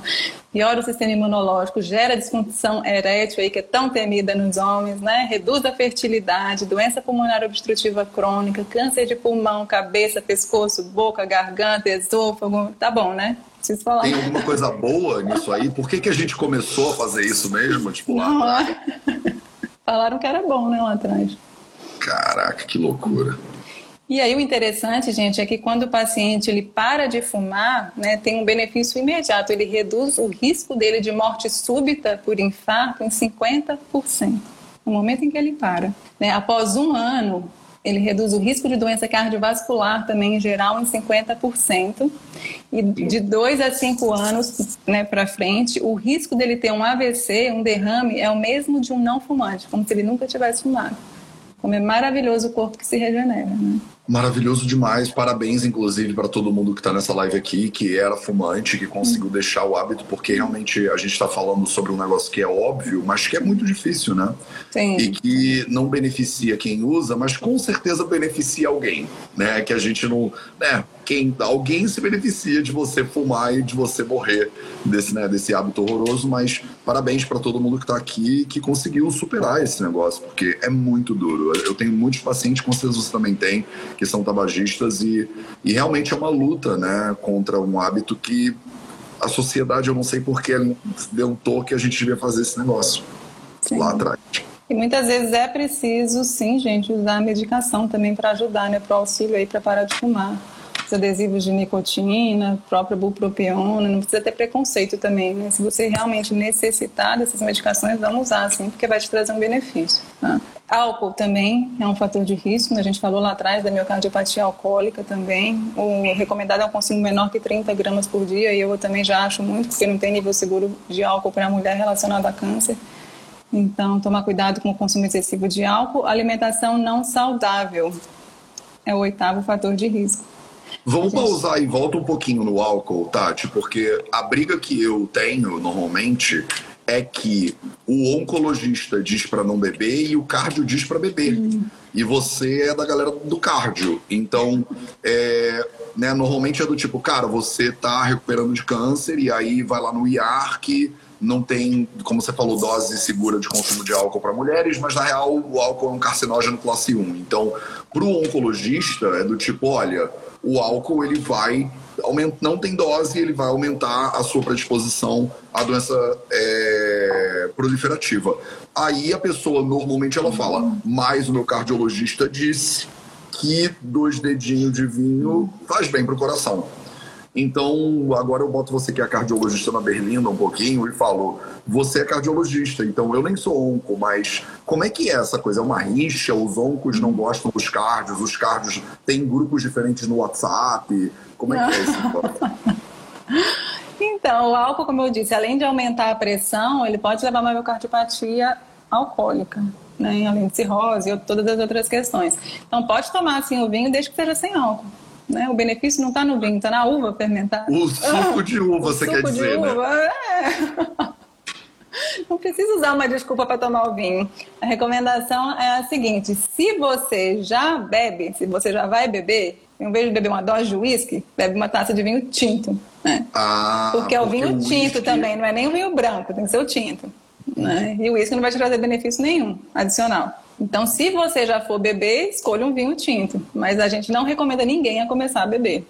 S1: piora o sistema imunológico, gera disfunção erétil aí que é tão temida nos homens, né? Reduz a fertilidade, doença pulmonar obstrutiva crônica, câncer de pulmão, cabeça, pescoço, boca, garganta, esôfago, tá bom, né? Preciso falar.
S3: Tem alguma coisa boa nisso aí? Por que, que a gente começou a fazer isso mesmo? Tipo, lá
S1: Falaram que era bom, né, lá atrás.
S3: Caraca, que loucura.
S1: E aí o interessante, gente, é que quando o paciente ele para de fumar, né, tem um benefício imediato, ele reduz o risco dele de morte súbita por infarto em 50%, no momento em que ele para. Né? Após um ano, ele reduz o risco de doença cardiovascular também em geral em 50%. E de 2 a 5 anos né, para frente, o risco dele ter um AVC, um derrame, é o mesmo de um não fumante, como se ele nunca tivesse fumado. Como é maravilhoso o corpo que se regenera. Né?
S3: Maravilhoso demais. Parabéns, inclusive, para todo mundo que está nessa live aqui, que era fumante, que conseguiu deixar o hábito, porque realmente a gente está falando sobre um negócio que é óbvio, mas que é muito difícil, né?
S1: Sim.
S3: E que não beneficia quem usa, mas com certeza beneficia alguém, né? Que a gente não. Né? Quem, alguém se beneficia de você fumar e de você morrer desse, né, desse hábito horroroso, mas parabéns para todo mundo que está aqui que conseguiu superar esse negócio, porque é muito duro. Eu tenho muitos pacientes, com certeza você também tem, que são tabagistas e, e realmente é uma luta né, contra um hábito que a sociedade, eu não sei porquê, deu um toque que a gente devia fazer esse negócio sim. lá atrás.
S1: E muitas vezes é preciso, sim, gente, usar a medicação também para ajudar, né, para o auxílio aí para parar de fumar. os adesivos de nicotina, própria bupropiona, não precisa ter preconceito também, né? Se você realmente necessitar dessas medicações, vamos usar, sim, porque vai te trazer um benefício. Tá? Álcool também é um fator de risco, né? a gente falou lá atrás da miocardiopatia alcoólica também. O recomendado é um consumo menor que 30 gramas por dia, e eu também já acho muito, porque não tem nível seguro de álcool para a mulher relacionado a câncer. Então, tomar cuidado com o consumo excessivo de álcool. Alimentação não saudável é o oitavo fator de risco.
S3: Vamos pausar e volta um pouquinho no álcool, Tati, porque a briga que eu tenho normalmente é que o oncologista diz para não beber e o cardio diz para beber. Hum. E você é da galera do cardio. Então, é, né, normalmente é do tipo, cara, você tá recuperando de câncer e aí vai lá no IARC não tem, como você falou, dose segura de consumo de álcool para mulheres, mas na real o álcool é um carcinógeno classe 1. Então, para o oncologista, é do tipo: olha, o álcool ele vai não tem dose, ele vai aumentar a sua predisposição à doença é, proliferativa. Aí a pessoa normalmente ela fala, mas o meu cardiologista disse que dois dedinhos de vinho faz bem para o coração. Então, agora eu boto você que é cardiologista na Berlinda um pouquinho e falo, você é cardiologista, então eu nem sou onco, mas como é que é essa coisa? É uma rixa? Os oncos não gostam dos cardios? Os cardios têm grupos diferentes no WhatsApp? Como é que é isso?
S1: Então, o álcool, como eu disse, além de aumentar a pressão, ele pode levar a uma miocardiopatia alcoólica, né? além de cirrose e todas as outras questões. Então, pode tomar assim o vinho desde que seja sem álcool. Né? O benefício não está no vinho, está na uva fermentada.
S3: O suco de uva, você quer dizer, né? uva? É.
S1: Não precisa usar uma desculpa para tomar o vinho. A recomendação é a seguinte: se você já bebe, se você já vai beber, em vez de beber uma dose de uísque, bebe uma taça de vinho tinto. Né?
S3: Ah,
S1: porque é o vinho tinto whisky... também, não é nem o vinho branco, tem que ser o tinto. Né? E o uísque não vai te trazer benefício nenhum adicional. Então, se você já for beber, escolha um vinho tinto. Mas a gente não recomenda ninguém a começar a beber.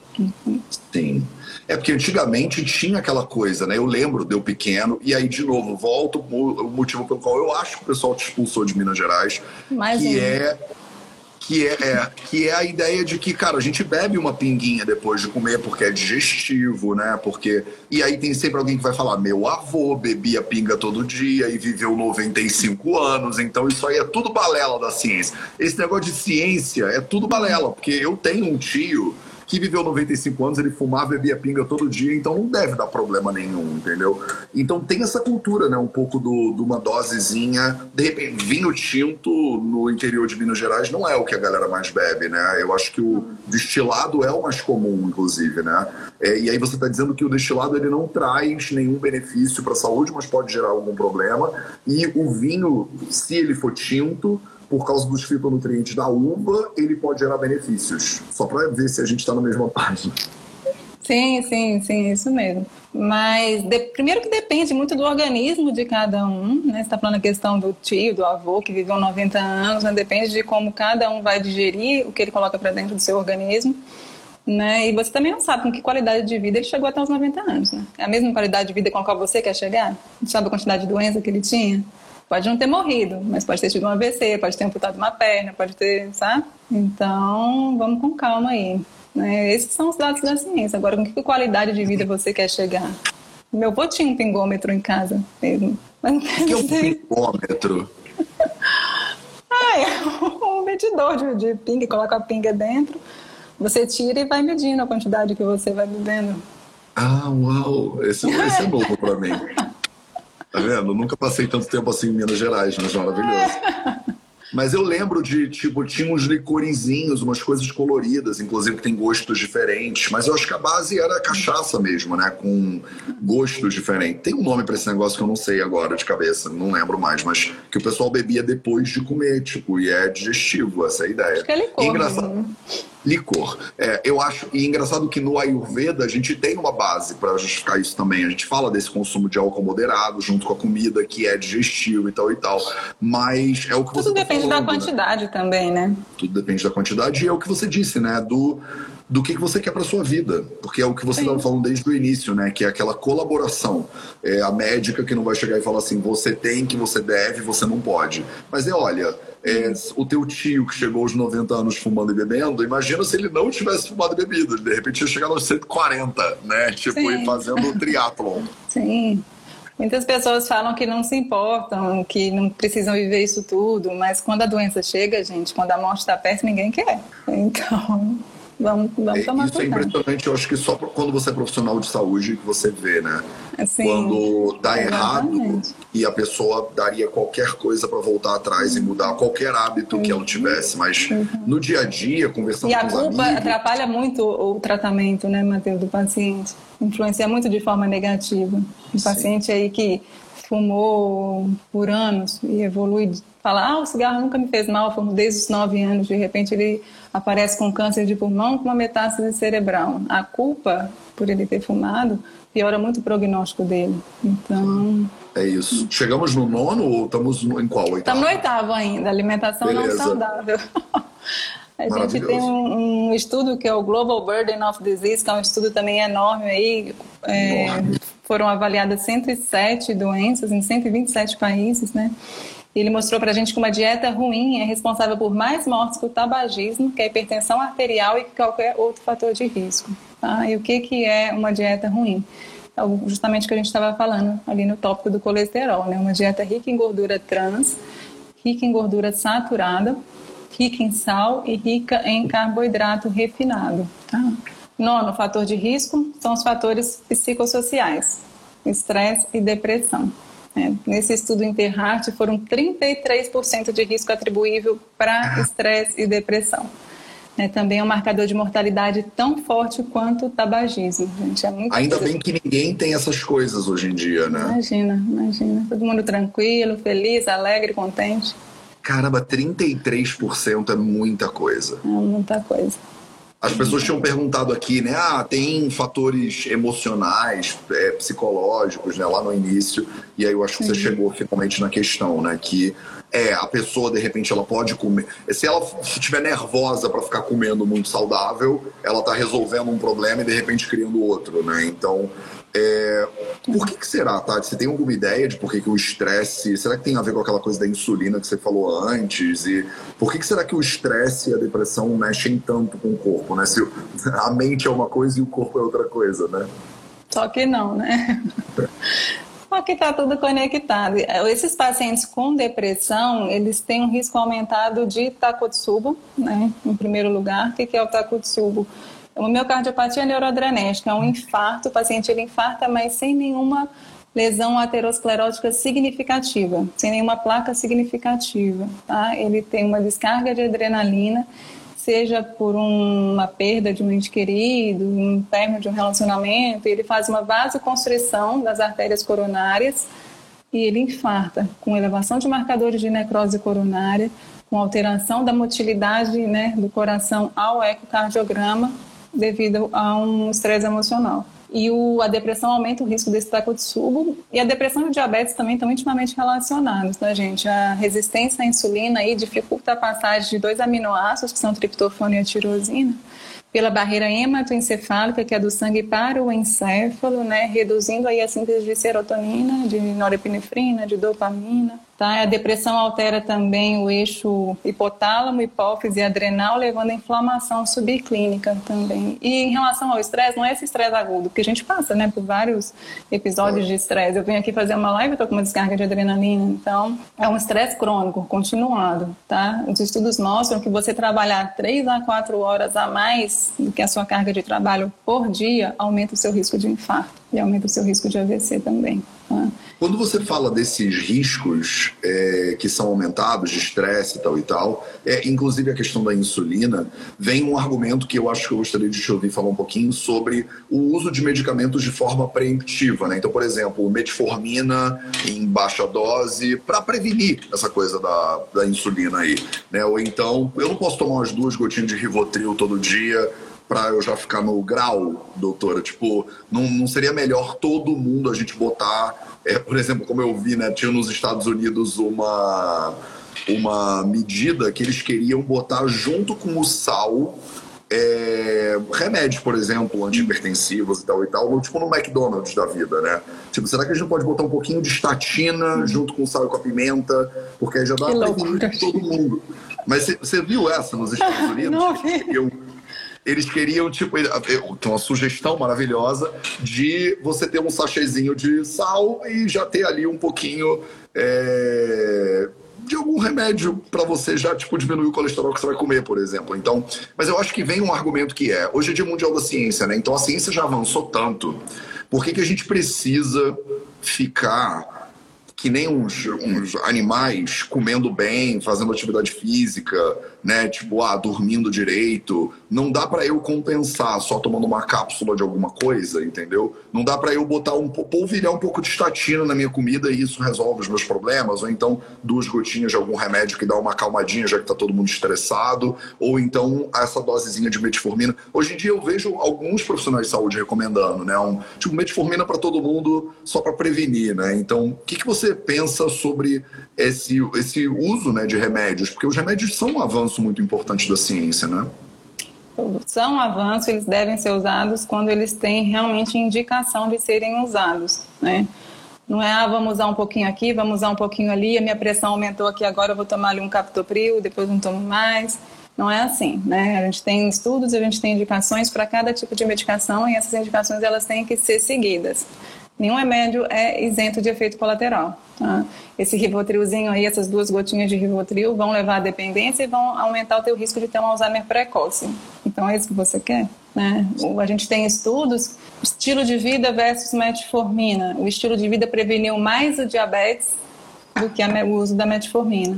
S3: Sim. É porque antigamente tinha aquela coisa, né? Eu lembro, deu pequeno, e aí, de novo, volto o motivo pelo qual eu acho que o pessoal te expulsou de Minas Gerais, Mais que um. é que é, é, que é a ideia de que, cara, a gente bebe uma pinguinha depois de comer porque é digestivo, né? Porque. E aí tem sempre alguém que vai falar: meu avô bebia pinga todo dia e viveu 95 anos, então isso aí é tudo balela da ciência. Esse negócio de ciência é tudo balela, porque eu tenho um tio que viveu 95 anos, ele fumava, bebia pinga todo dia, então não deve dar problema nenhum, entendeu? Então tem essa cultura, né? Um pouco do, de uma dosezinha. De repente, vinho tinto no interior de Minas Gerais não é o que a galera mais bebe, né? Eu acho que o destilado é o mais comum, inclusive, né? É, e aí você está dizendo que o destilado ele não traz nenhum benefício para a saúde, mas pode gerar algum problema. E o vinho, se ele for tinto, por causa dos fitonutrientes da uva, ele pode gerar benefícios. Só para ver se a gente está na mesma página.
S1: Sim, sim, sim, isso mesmo. Mas de, primeiro que depende muito do organismo de cada um, né? Você está falando a questão do tio, do avô que viveu 90 anos, né? Depende de como cada um vai digerir o que ele coloca para dentro do seu organismo. Né? E você também não sabe com que qualidade de vida ele chegou até os 90 anos. Né? É a mesma qualidade de vida com a qual você quer chegar? Sabe a quantidade de doença que ele tinha? Pode não ter morrido, mas pode ter tido um AVC, pode ter amputado uma perna, pode ter, sabe? Então, vamos com calma aí. Né? Esses são os dados da ciência. Agora, com que qualidade de vida você quer chegar? Meu avô tinha um pingômetro em casa mesmo.
S3: Mas o que é um pingômetro?
S1: ah, é um medidor de, de pinga, coloca a pinga dentro, você tira e vai medindo a quantidade que você vai bebendo.
S3: Ah, uau! Esse, esse é novo para mim. Tá vendo? nunca passei tanto tempo assim em Minas Gerais, mas maravilhoso. Mas eu lembro de, tipo, tinha uns licorezinhos, umas coisas coloridas, inclusive que tem gostos diferentes. Mas eu acho que a base era cachaça mesmo, né? Com gostos diferentes. Tem um nome para esse negócio que eu não sei agora de cabeça, não lembro mais, mas que o pessoal bebia depois de comer, tipo, e é digestivo, essa é a ideia.
S1: Acho que é licor.
S3: engraçado. Licor. É, eu acho, e engraçado que no Ayurveda a gente tem uma base para justificar isso também. A gente fala desse consumo de álcool moderado junto com a comida que é digestivo e tal e tal. Mas é o que
S1: Tudo
S3: você
S1: tá depende
S3: falando,
S1: da né? quantidade
S3: né?
S1: também, né?
S3: Tudo depende da quantidade e é o que você disse, né? Do do que, que você quer para sua vida, porque é o que você estava falando desde o início, né? Que é aquela colaboração. É a médica que não vai chegar e falar assim, você tem, que você deve, você não pode. Mas é, olha, é, o teu tio que chegou aos 90 anos fumando e bebendo, imagina se ele não tivesse fumado e bebido, de repente ia chegar aos 140, né? Tipo, Sim. fazendo triatlon.
S1: Sim. Muitas pessoas falam que não se importam, que não precisam viver isso tudo, mas quando a doença chega, gente, quando a morte está perto, ninguém quer. Então, Vamos, vamos tomar
S3: Isso é impressionante, eu acho que só quando você é profissional de saúde que você vê, né?
S1: Assim,
S3: quando dá exatamente. errado e a pessoa daria qualquer coisa para voltar atrás e mudar qualquer hábito uhum. que ela tivesse, mas uhum. no dia a dia, conversando
S1: com
S3: os amigos... E a culpa
S1: atrapalha muito o tratamento, né, Matheus, do paciente. Influencia muito de forma negativa. O Sim. paciente aí que fumou por anos e evolui, fala, ah, o cigarro nunca me fez mal, fumo desde os nove anos, de repente ele aparece com câncer de pulmão com uma metástase cerebral. A culpa por ele ter fumado piora muito o prognóstico dele. Então...
S3: É isso. Chegamos no nono ou estamos em qual? Oitavo?
S1: Estamos no oitavo ainda, alimentação Beleza. não saudável. A gente tem um, um, estudo que é o Global Burden of Disease, que é um estudo também enorme aí. É, foram avaliadas 107 doenças em 127 países, né? Ele mostrou para a gente que uma dieta ruim é responsável por mais mortes que o tabagismo, que é a hipertensão arterial e qualquer outro fator de risco. Tá? E o que, que é uma dieta ruim? É justamente o que a gente estava falando ali no tópico do colesterol, né? Uma dieta rica em gordura trans, rica em gordura saturada, rica em sal e rica em carboidrato refinado. Tá? Nono fator de risco são os fatores psicossociais, estresse e depressão. É, nesse estudo Interheart foram 33% de risco atribuível para estresse e depressão. É, também é um marcador de mortalidade tão forte quanto o tabagismo. Gente, é muito
S3: Ainda bem que ninguém tem essas coisas hoje em dia, né?
S1: Imagina, imagina. Todo mundo tranquilo, feliz, alegre, contente.
S3: Caramba, 33% é muita coisa.
S1: É muita coisa.
S3: As pessoas tinham perguntado aqui, né? Ah, tem fatores emocionais, é, psicológicos, né? Lá no início. E aí eu acho que você chegou finalmente na questão, né? Que é, a pessoa, de repente, ela pode comer. Se ela estiver nervosa para ficar comendo muito saudável, ela está resolvendo um problema e, de repente, criando outro, né? Então, é, por que, que, será, Tati? Você tem alguma ideia de por que, que o estresse. Será que tem a ver com aquela coisa da insulina que você falou antes? E por que, que será que o estresse e a depressão mexem tanto com o corpo, né? Se a mente é uma coisa e o corpo é outra coisa, né?
S1: Só que não, né? Só que está tudo conectado. Esses pacientes com depressão, eles têm um risco aumentado de Takotsubo, né? Em primeiro lugar. O que é o Takotsubo? Uma miocardiopatia neuroadrenética é um infarto, o paciente ele infarta, mas sem nenhuma lesão aterosclerótica significativa, sem nenhuma placa significativa. Tá? Ele tem uma descarga de adrenalina, seja por uma perda de um ente querido, um término de um relacionamento, ele faz uma vasoconstrição das artérias coronárias e ele infarta, com elevação de marcadores de necrose coronária, com alteração da motilidade né, do coração ao ecocardiograma devido a um estresse emocional. E o, a depressão aumenta o risco desse Takotsubo. E a depressão e o diabetes também estão intimamente relacionados, né, gente? A resistência à insulina aí dificulta a passagem de dois aminoácidos, que são triptofano e a tirosina, pela barreira hematoencefálica, que é do sangue para o encéfalo, né, reduzindo aí a síntese de serotonina, de norepinefrina, de dopamina. Tá? A depressão altera também o eixo hipotálamo, hipófise e adrenal, levando a inflamação subclínica também. E em relação ao estresse, não é esse estresse agudo, porque a gente passa né, por vários episódios de estresse. Eu venho aqui fazer uma live, estou com uma descarga de adrenalina, então é um estresse crônico, continuado. Tá? Os estudos mostram que você trabalhar 3 a 4 horas a mais do que a sua carga de trabalho por dia aumenta o seu risco de infarto e aumenta o seu risco de AVC também. Tá?
S3: Quando você fala desses riscos é, que são aumentados, de estresse e tal e tal, é, inclusive a questão da insulina, vem um argumento que eu acho que eu gostaria de te ouvir falar um pouquinho sobre o uso de medicamentos de forma preemptiva. Né? Então, por exemplo, metformina em baixa dose para prevenir essa coisa da, da insulina aí. Né? Ou então, eu não posso tomar umas duas gotinhas de Rivotril todo dia para eu já ficar no grau, doutora? Tipo, não, não seria melhor todo mundo a gente botar, é, por exemplo, como eu vi, né, tinha nos Estados Unidos uma, uma medida que eles queriam botar junto com o sal é, remédios, por exemplo, antihipertensivos e tal e tal, tipo no McDonald's da vida, né? Tipo, será que a gente pode botar um pouquinho de estatina junto com sal e com a pimenta? Porque aí já dá pra todo mundo. Mas você viu essa nos Estados Unidos?
S1: Não.
S3: Eu, eles queriam, tipo, uma sugestão maravilhosa de você ter um sachêzinho de sal e já ter ali um pouquinho é, de algum remédio para você já tipo diminuir o colesterol que você vai comer, por exemplo. Então, mas eu acho que vem um argumento que é, hoje é dia mundial da ciência, né? Então a ciência já avançou tanto. Por que, que a gente precisa ficar que nem uns, uns, animais comendo bem, fazendo atividade física, né? Tipo, ah, dormindo direito. Não dá para eu compensar só tomando uma cápsula de alguma coisa, entendeu? Não dá para eu botar um polvilhar um pouco de estatina na minha comida e isso resolve os meus problemas, ou então duas gotinhas de algum remédio que dá uma acalmadinha já que tá todo mundo estressado, ou então essa dosezinha de metformina. Hoje em dia eu vejo alguns profissionais de saúde recomendando, né? Um, tipo metformina para todo mundo só para prevenir, né? Então, o que, que você pensa sobre esse, esse uso né, de remédios? Porque os remédios são um avanço muito importante da ciência, né?
S1: São um avanço, eles devem ser usados quando eles têm realmente indicação de serem usados, né? Não é, ah, vamos usar um pouquinho aqui, vamos usar um pouquinho ali, a minha pressão aumentou aqui, agora eu vou tomar ali um captopril, depois não tomo mais. Não é assim, né? A gente tem estudos, a gente tem indicações para cada tipo de medicação e essas indicações elas têm que ser seguidas. Nenhum remédio é isento de efeito colateral. Tá? Esse rivotrilzinho aí, essas duas gotinhas de rivotril vão levar à dependência e vão aumentar o teu risco de ter um Alzheimer precoce. Então é isso que você quer? Né? A gente tem estudos, estilo de vida versus metformina. O estilo de vida preveniu mais o diabetes do que o uso da metformina.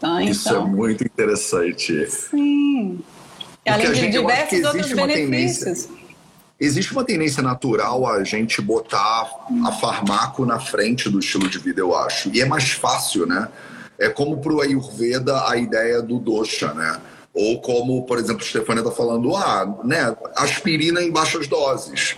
S3: Tá? Isso é então, muito interessante.
S1: Sim. Porque Além de diversos outros benefícios. Tendência
S3: Existe uma tendência natural a gente botar a farmaco na frente do estilo de vida, eu acho. E é mais fácil, né? É como para o Ayurveda a ideia do dosha, né? Ou como, por exemplo, a Stefania está falando, ah, né, aspirina em baixas doses.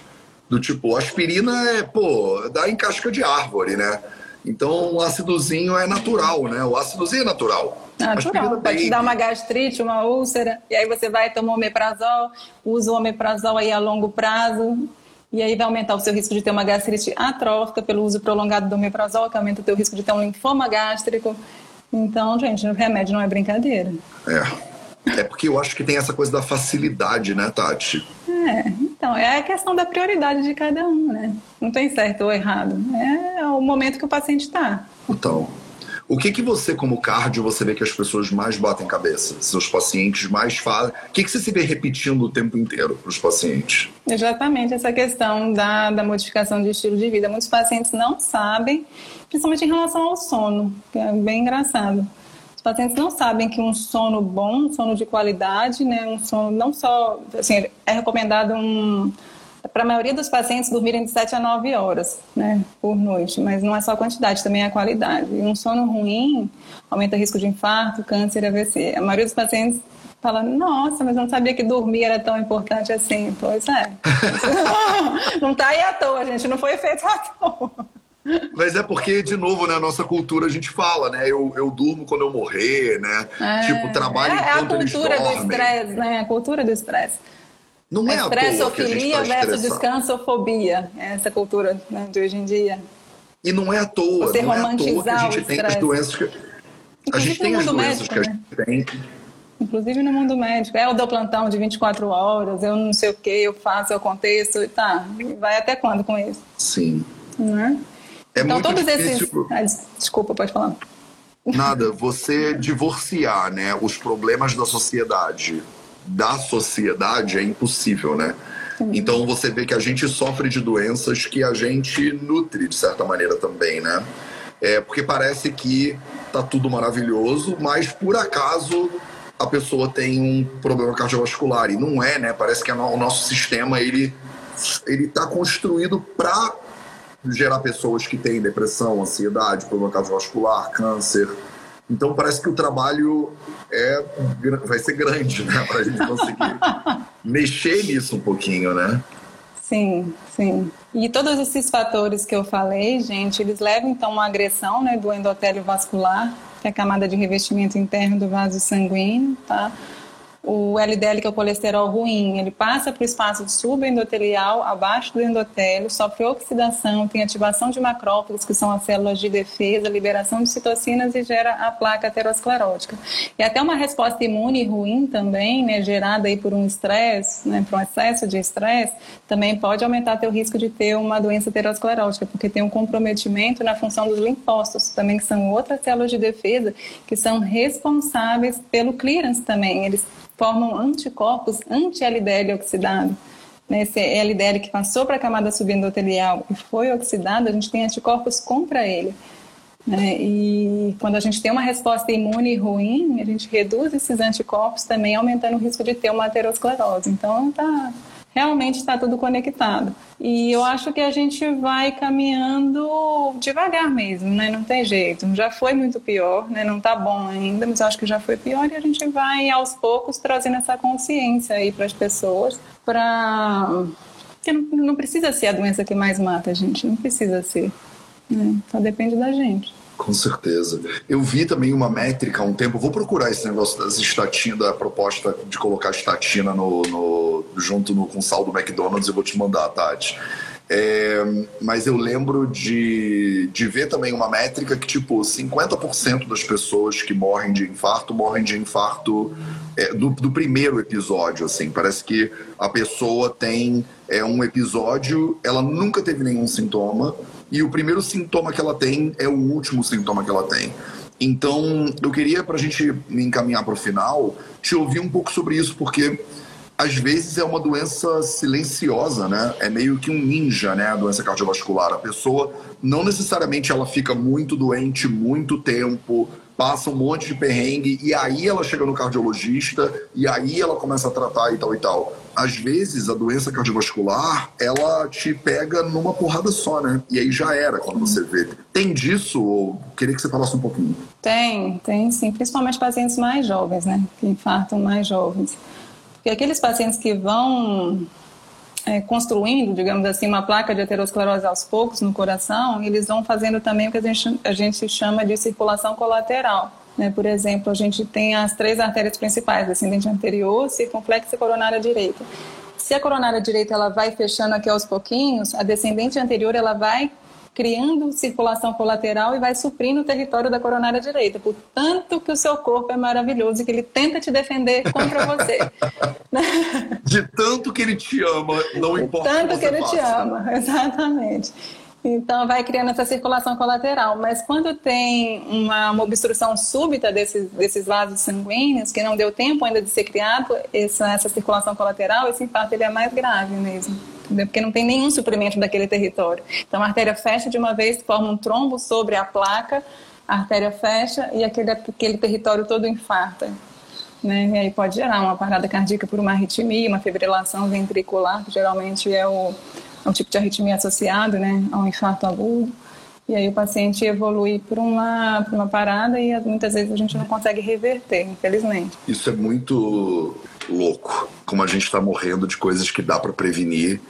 S3: Do tipo, aspirina é, pô, dá em casca de árvore, né? Então o ácidozinho é natural, né? O ácidozinho é natural.
S1: Natural. Pode te dar uma gastrite, uma úlcera, e aí você vai tomar omeprazol, usa o omeprazol aí a longo prazo, e aí vai aumentar o seu risco de ter uma gastrite atrófica pelo uso prolongado do omeprazol, que aumenta o teu risco de ter um linfoma gástrico. Então, gente, o remédio não é brincadeira.
S3: É. É porque eu acho que tem essa coisa da facilidade, né, Tati?
S1: É, então, é a questão da prioridade de cada um, né? Não tem certo ou errado. É o momento que o paciente está.
S3: Então, o que que você, como cardio, você vê que as pessoas mais batem cabeça? Seus pacientes mais fazem? O que que você se vê repetindo o tempo inteiro para os pacientes?
S1: Exatamente, essa questão da, da modificação de estilo de vida. Muitos pacientes não sabem, principalmente em relação ao sono, que é bem engraçado. Os pacientes não sabem que um sono bom, um sono de qualidade, né, um sono não só, assim, é recomendado um para a maioria dos pacientes dormirem de 7 a 9 horas né, por noite, mas não é só a quantidade, também é a qualidade. E um sono ruim aumenta o risco de infarto, câncer, AVC. A maioria dos pacientes fala, nossa, mas eu não sabia que dormir era tão importante assim. Pois é. não está aí à toa, gente, não foi feito à toa.
S3: Mas é porque, de novo, na né, nossa cultura a gente fala, né? Eu, eu durmo quando eu morrer, né? É, tipo, trabalho é. É a cultura do estresse,
S1: né? A cultura do estresse.
S3: Não é
S1: Estressofilia
S3: tá
S1: versus descansofobia. É essa cultura né, de hoje em dia.
S3: E não é à toa.
S1: Você
S3: não é à toa que a gente tem as doenças que... a gente tem as doenças médico, que a gente né? tem.
S1: Inclusive no mundo médico. É, eu dou plantão de 24 horas, eu não sei o que, eu faço, eu aconteço, tá. Vai até quando com isso?
S3: Sim.
S1: Né? É então, todos difícil... esses. Ah, desculpa, pode falar.
S3: Nada, você divorciar né, os problemas da sociedade da sociedade é impossível, né? Então você vê que a gente sofre de doenças que a gente nutre de certa maneira também, né? É, porque parece que tá tudo maravilhoso, mas por acaso a pessoa tem um problema cardiovascular e não é, né? Parece que o nosso sistema ele ele está construído para gerar pessoas que têm depressão, ansiedade, problema cardiovascular, câncer. Então parece que o trabalho é, vai ser grande, né? Para a gente conseguir mexer nisso um pouquinho, né?
S1: Sim, sim. E todos esses fatores que eu falei, gente, eles levam então a uma agressão né, do endotélio vascular, que é a camada de revestimento interno do vaso sanguíneo, tá? O LDL, que é o colesterol ruim, ele passa para o espaço subendotelial, abaixo do endotélio, sofre oxidação, tem ativação de macrófagos, que são as células de defesa, liberação de citocinas e gera a placa aterosclerótica. E até uma resposta imune ruim também, né, gerada aí por um estresse, né, por um excesso de estresse, também pode aumentar teu risco de ter uma doença aterosclerótica, porque tem um comprometimento na função dos linfócitos, também que são outras células de defesa que são responsáveis pelo clearance também. Eles formam anticorpos anti-LDL oxidado. Esse LDL que passou para a camada subendotelial e foi oxidado, a gente tem anticorpos contra ele. Né? E quando a gente tem uma resposta imune ruim, a gente reduz esses anticorpos também, aumentando o risco de ter uma aterosclerose. Então, tá, realmente está tudo conectado. E eu acho que a gente vai caminhando devagar mesmo, né? Não tem jeito. Já foi muito pior, né? Não está bom ainda, mas eu acho que já foi pior e a gente vai aos poucos trazendo essa consciência aí para as pessoas, para que não, não, precisa ser a doença que mais mata a gente, não precisa ser. Né? Só depende da gente.
S3: Com certeza. Eu vi também uma métrica há um tempo, vou procurar esse negócio das estatinas, da proposta de colocar estatina no, no junto no, com o sal do McDonald's, eu vou te mandar, Tati. É, mas eu lembro de, de ver também uma métrica que, tipo, 50% das pessoas que morrem de infarto morrem de infarto é, do, do, primeiro episódio, assim. Parece que a pessoa tem é, um episódio, ela nunca teve nenhum sintoma, e o primeiro sintoma que ela tem é o último sintoma que ela tem. Então, eu queria, para a gente encaminhar para o final, te ouvir um pouco sobre isso, porque às vezes é uma doença silenciosa, né? É meio que um ninja, né? A doença cardiovascular. A pessoa não necessariamente ela fica muito doente muito tempo, passa um monte de perrengue e aí ela chega no cardiologista e aí ela começa a tratar e tal e tal. Às vezes a doença cardiovascular ela te pega numa porrada só, né? E aí já era quando você vê. Tem disso? Ou queria que você falasse um pouquinho.
S1: Tem, tem sim, principalmente pacientes mais jovens, né? Que infartam mais jovens. Porque aqueles pacientes que vão é, construindo, digamos assim, uma placa de aterosclerose aos poucos no coração, eles vão fazendo também o que a gente, a gente chama de circulação colateral. Né? Por exemplo, a gente tem as três artérias principais, descendente anterior, circunflexa e coronária direita. Se a coronária direita ela vai fechando aqui aos pouquinhos, a descendente anterior ela vai criando circulação colateral e vai suprindo o território da coronária direita. Portanto, que o seu corpo é maravilhoso e que ele tenta te defender contra você.
S3: De tanto que ele te ama, não
S1: De
S3: importa.
S1: Tanto que,
S3: que
S1: ele
S3: faça.
S1: te ama, exatamente. Então, vai criando essa circulação colateral. Mas quando tem uma, uma, obstrução súbita desses, desses vasos sanguíneos, que não deu tempo ainda de ser criado, essa, essa circulação colateral, esse infarto ele é mais grave mesmo. Entendeu? Porque não tem nenhum suprimento daquele território. Então, a artéria fecha de uma vez, forma um trombo sobre a placa, a artéria fecha e aquele, aquele território todo infarta. Né? E aí pode gerar uma parada cardíaca por uma arritmia, uma fibrilação ventricular, que geralmente é o é um tipo de arritmia associado né, a um infarto agudo. E aí o paciente evolui para uma, uma parada e muitas vezes a gente não consegue reverter, infelizmente.
S3: Isso é muito louco, como a gente está morrendo de coisas que dá para prevenir.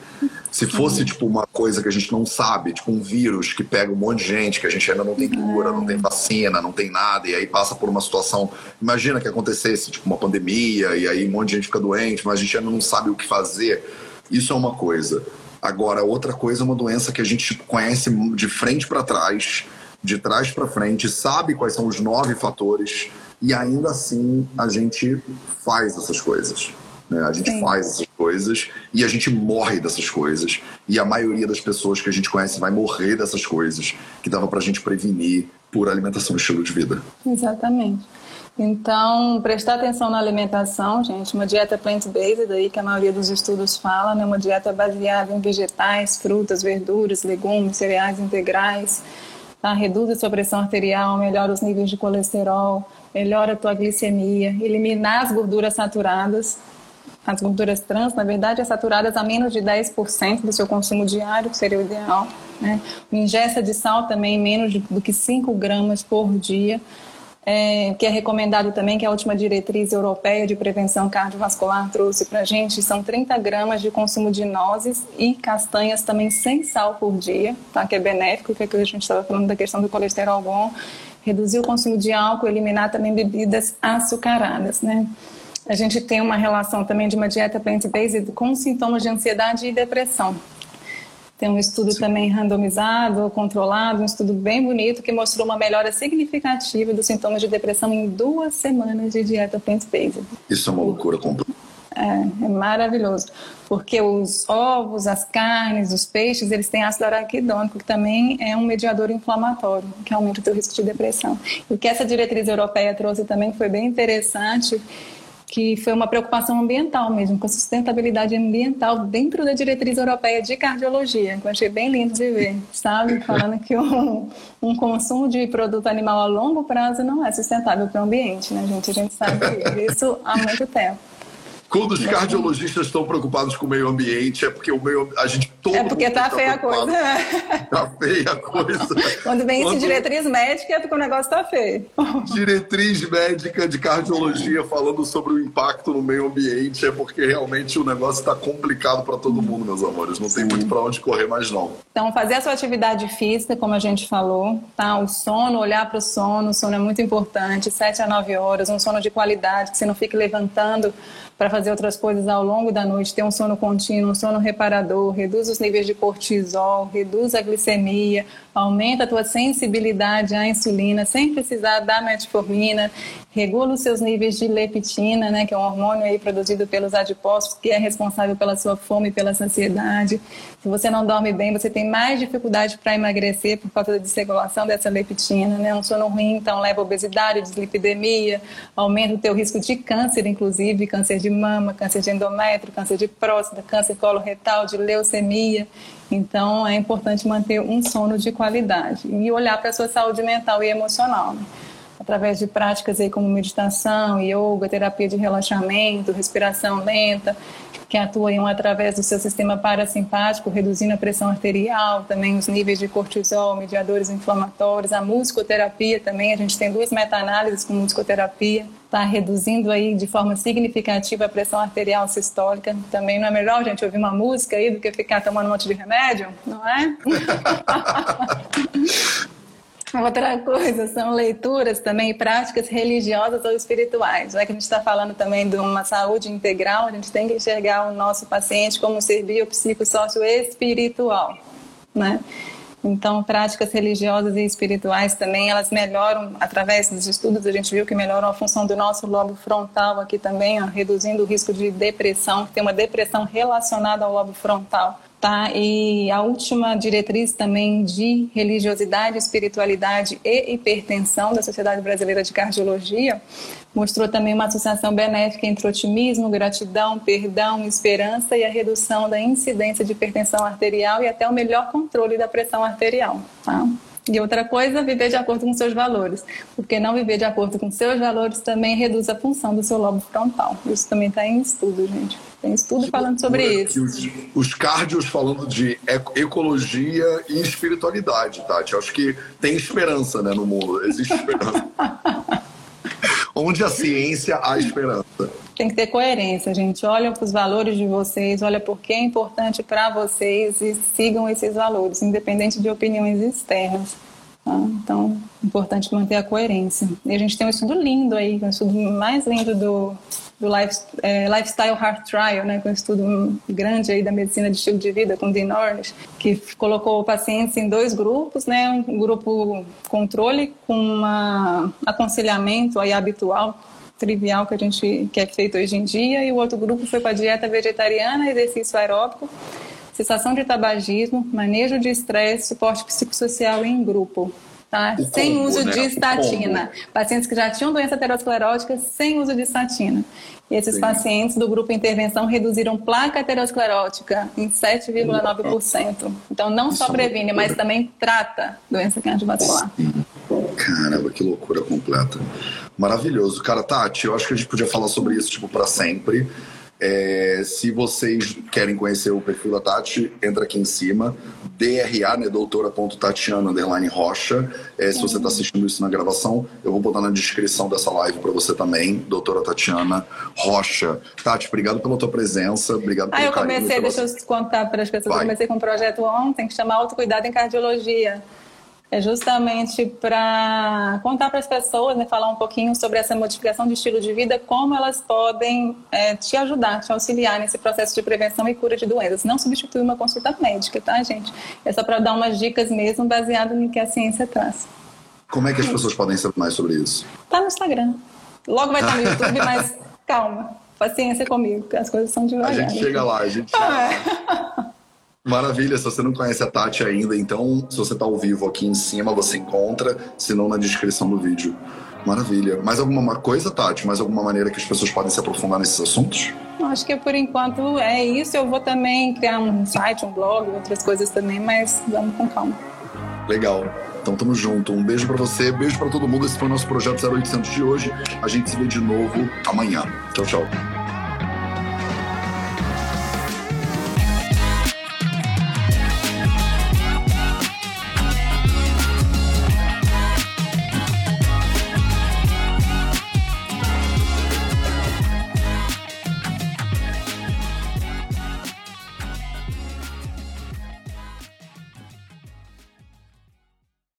S3: Se fosse uhum. tipo uma coisa que a gente não sabe, tipo um vírus que pega um monte de gente, que a gente ainda não tem cura, não tem vacina, não tem nada, e aí passa por uma situação. Imagina que acontecesse tipo uma pandemia, e aí um monte de gente fica doente, mas a gente ainda não sabe o que fazer. Isso é uma coisa. Agora, outra coisa é uma doença que a gente conhece de frente para trás, de trás para frente, sabe quais são os nove fatores e ainda assim a gente faz essas coisas. Né? A gente Sim. faz essas coisas e a gente morre dessas coisas. E a maioria das pessoas que a gente conhece vai morrer dessas coisas que dava para a gente prevenir por alimentação e estilo de vida.
S1: Exatamente. Então, prestar atenção na alimentação, gente, uma dieta plant-based aí que a maioria dos estudos fala, né, uma dieta baseada em vegetais, frutas, verduras, legumes, cereais integrais, tá? reduz a sua pressão arterial, melhora os níveis de colesterol, melhora a tua glicemia, eliminar as gorduras saturadas, as gorduras trans, na verdade, é saturadas a menos de 10% do seu consumo diário, que seria o ideal. Né? Ingesta de sal também menos do que 5 gramas por dia é, que é recomendado também, que a última diretriz europeia de prevenção cardiovascular trouxe para a gente, são 30 gramas de consumo de nozes e castanhas também sem sal por dia, tá? que é benéfico, que é que a gente estava falando da questão do colesterol bom, reduzir o consumo de álcool, eliminar também bebidas açucaradas, né? A gente tem uma relação também de uma dieta plant-based com sintomas de ansiedade e depressão. Tem um estudo Sim. também randomizado, controlado, um estudo bem bonito que mostrou uma melhora significativa dos sintomas de depressão em duas semanas de dieta plant-based.
S3: Isso é uma loucura completa.
S1: É, é maravilhoso, porque os ovos, as carnes, os peixes, eles têm ácido araquidônico, que também é um mediador inflamatório, que aumenta o teu risco de depressão. E o que essa diretriz europeia trouxe também foi bem interessante, que foi uma preocupação ambiental mesmo, com a sustentabilidade ambiental dentro da diretriz europeia de cardiologia, que eu achei bem lindo de ver, sabe? Falando que um, um consumo de produto animal a longo prazo não é sustentável para o ambiente, né, gente? A gente sabe disso há muito tempo.
S3: Quando os cardiologistas estão preocupados com o meio ambiente, é porque o meio a gente todo
S1: É porque tá, tá feia a coisa.
S3: Tá feia a coisa.
S1: Quando vem Quando... esse diretriz médica, é porque o negócio tá feio.
S3: Diretriz médica de cardiologia falando sobre o impacto no meio ambiente, é porque realmente o negócio está complicado para todo mundo, meus amores. Não tem muito para onde correr mais não.
S1: Então, fazer a sua atividade física, como a gente falou, tá? O sono, olhar para o sono, o sono é muito importante, 7 a 9 horas, um sono de qualidade, que você não fique levantando para fazer outras coisas ao longo da noite, ter um sono contínuo, um sono reparador, reduz os níveis de cortisol, reduz a glicemia, aumenta a tua sensibilidade à insulina, sem precisar da metformina, regula os seus níveis de leptina, né, que é um hormônio aí produzido pelos adipócitos, que é responsável pela sua fome e pela saciedade. Se você não dorme bem, você tem mais dificuldade para emagrecer por causa da desregulação dessa leptina, né? Um sono ruim, então, leva a obesidade, dislipidemia, aumenta o teu risco de câncer, inclusive, câncer de mama, câncer de endométrio, câncer de próstata, câncer coloretal, de leucemia. Então, é importante manter um sono de e olhar para a sua saúde mental e emocional. Né? através de práticas aí como meditação, yoga, terapia de relaxamento, respiração lenta, que atuam através do seu sistema parasimpático, reduzindo a pressão arterial, também os níveis de cortisol, mediadores inflamatórios, a musicoterapia também, a gente tem duas meta-análises com musicoterapia, está reduzindo aí de forma significativa a pressão arterial sistólica. Também não é melhor, gente, ouvir uma música aí do que ficar tomando um monte de remédio, não é? Outra coisa são leituras também práticas religiosas ou espirituais. Já que a gente está falando também de uma saúde integral, a gente tem que enxergar o nosso paciente como um ser biopsicossócio espiritual, né? Então, práticas religiosas e espirituais também, elas melhoram, através dos estudos, a gente viu que melhoram a função do nosso lobo frontal aqui também, ó, reduzindo o risco de depressão, que tem uma depressão relacionada ao lobo frontal. Tá? E a última diretriz também de religiosidade, espiritualidade e hipertensão da Sociedade Brasileira de Cardiologia mostrou também uma associação benéfica entre otimismo, gratidão, perdão, esperança e a redução da incidência de hipertensão arterial e até o melhor controle da pressão arterial. Tá? E outra coisa, viver de acordo com seus valores. Porque não viver de acordo com seus valores também reduz a função do seu lobo frontal. Isso também está em estudo, gente. Tem estudo falando sobre isso.
S3: Os, os cardios falando de ecologia e espiritualidade, Tati. Acho que tem esperança né, no mundo. Existe esperança. Onde a ciência há esperança.
S1: Tem que ter coerência, gente. Olha para os valores de vocês, olha por que é importante para vocês e sigam esses valores, independente de opiniões externas. Tá? Então, importante manter a coerência. E a gente tem um estudo lindo aí, um estudo mais lindo do, do life, é, Lifestyle Heart Trial, né, que é um estudo grande aí da medicina de estilo de vida com Dean Ornish, que colocou pacientes em dois grupos, né, um grupo controle com um aconselhamento aí habitual trivial que a gente que é feito hoje em dia e o outro grupo foi para dieta vegetariana, exercício aeróbico, cessação de tabagismo, manejo de estresse, suporte psicossocial em grupo. Tá? sem combo, uso né? de estatina. Pacientes que já tinham doença aterosclerótica sem uso de estatina. E esses Sim. pacientes do grupo intervenção reduziram placa aterosclerótica em 7,9%. Então, não Isso só é previne, mas também trata doença cardiovascular.
S3: Caramba, que loucura completa. Maravilhoso. Cara, Tati, eu acho que a gente podia falar sobre isso, tipo, para sempre. É, se vocês querem conhecer o perfil da Tati, entra aqui em cima, DRA, né, doutora.tatiana, underline rocha. É, se você está assistindo isso na gravação, eu vou botar na descrição dessa live para você também, doutora Tatiana Rocha. Tati, obrigado pela tua presença, obrigado
S1: ah,
S3: pelo
S1: eu comecei, carinho, deixa eu contar para as pessoas, Vai. eu comecei com um projeto ontem que chama Autocuidado em Cardiologia é justamente para contar para as pessoas, né, falar um pouquinho sobre essa modificação de estilo de vida, como elas podem é, te ajudar, te auxiliar nesse processo de prevenção e cura de doenças. Não substitui uma consulta médica, tá, gente? É só para dar umas dicas mesmo baseado no que a ciência traz.
S3: Como é que as pessoas podem saber mais sobre isso?
S1: Tá no Instagram. Logo vai estar no YouTube, mas calma. Paciência comigo, as coisas são devagar.
S3: A gente chega lá, a gente chega lá. Maravilha, se você não conhece a Tati ainda, então se você está ao vivo aqui em cima, você encontra, se não na descrição do vídeo. Maravilha. Mais alguma coisa, Tati? Mais alguma maneira que as pessoas podem se aprofundar nesses assuntos?
S1: Acho que por enquanto é isso. Eu vou também criar um site, um blog, outras coisas também, mas vamos com calma.
S3: Legal. Então tamo junto. Um beijo para você, beijo para todo mundo. Esse foi o nosso projeto 0800 de hoje. A gente se vê de novo amanhã. Tchau, tchau.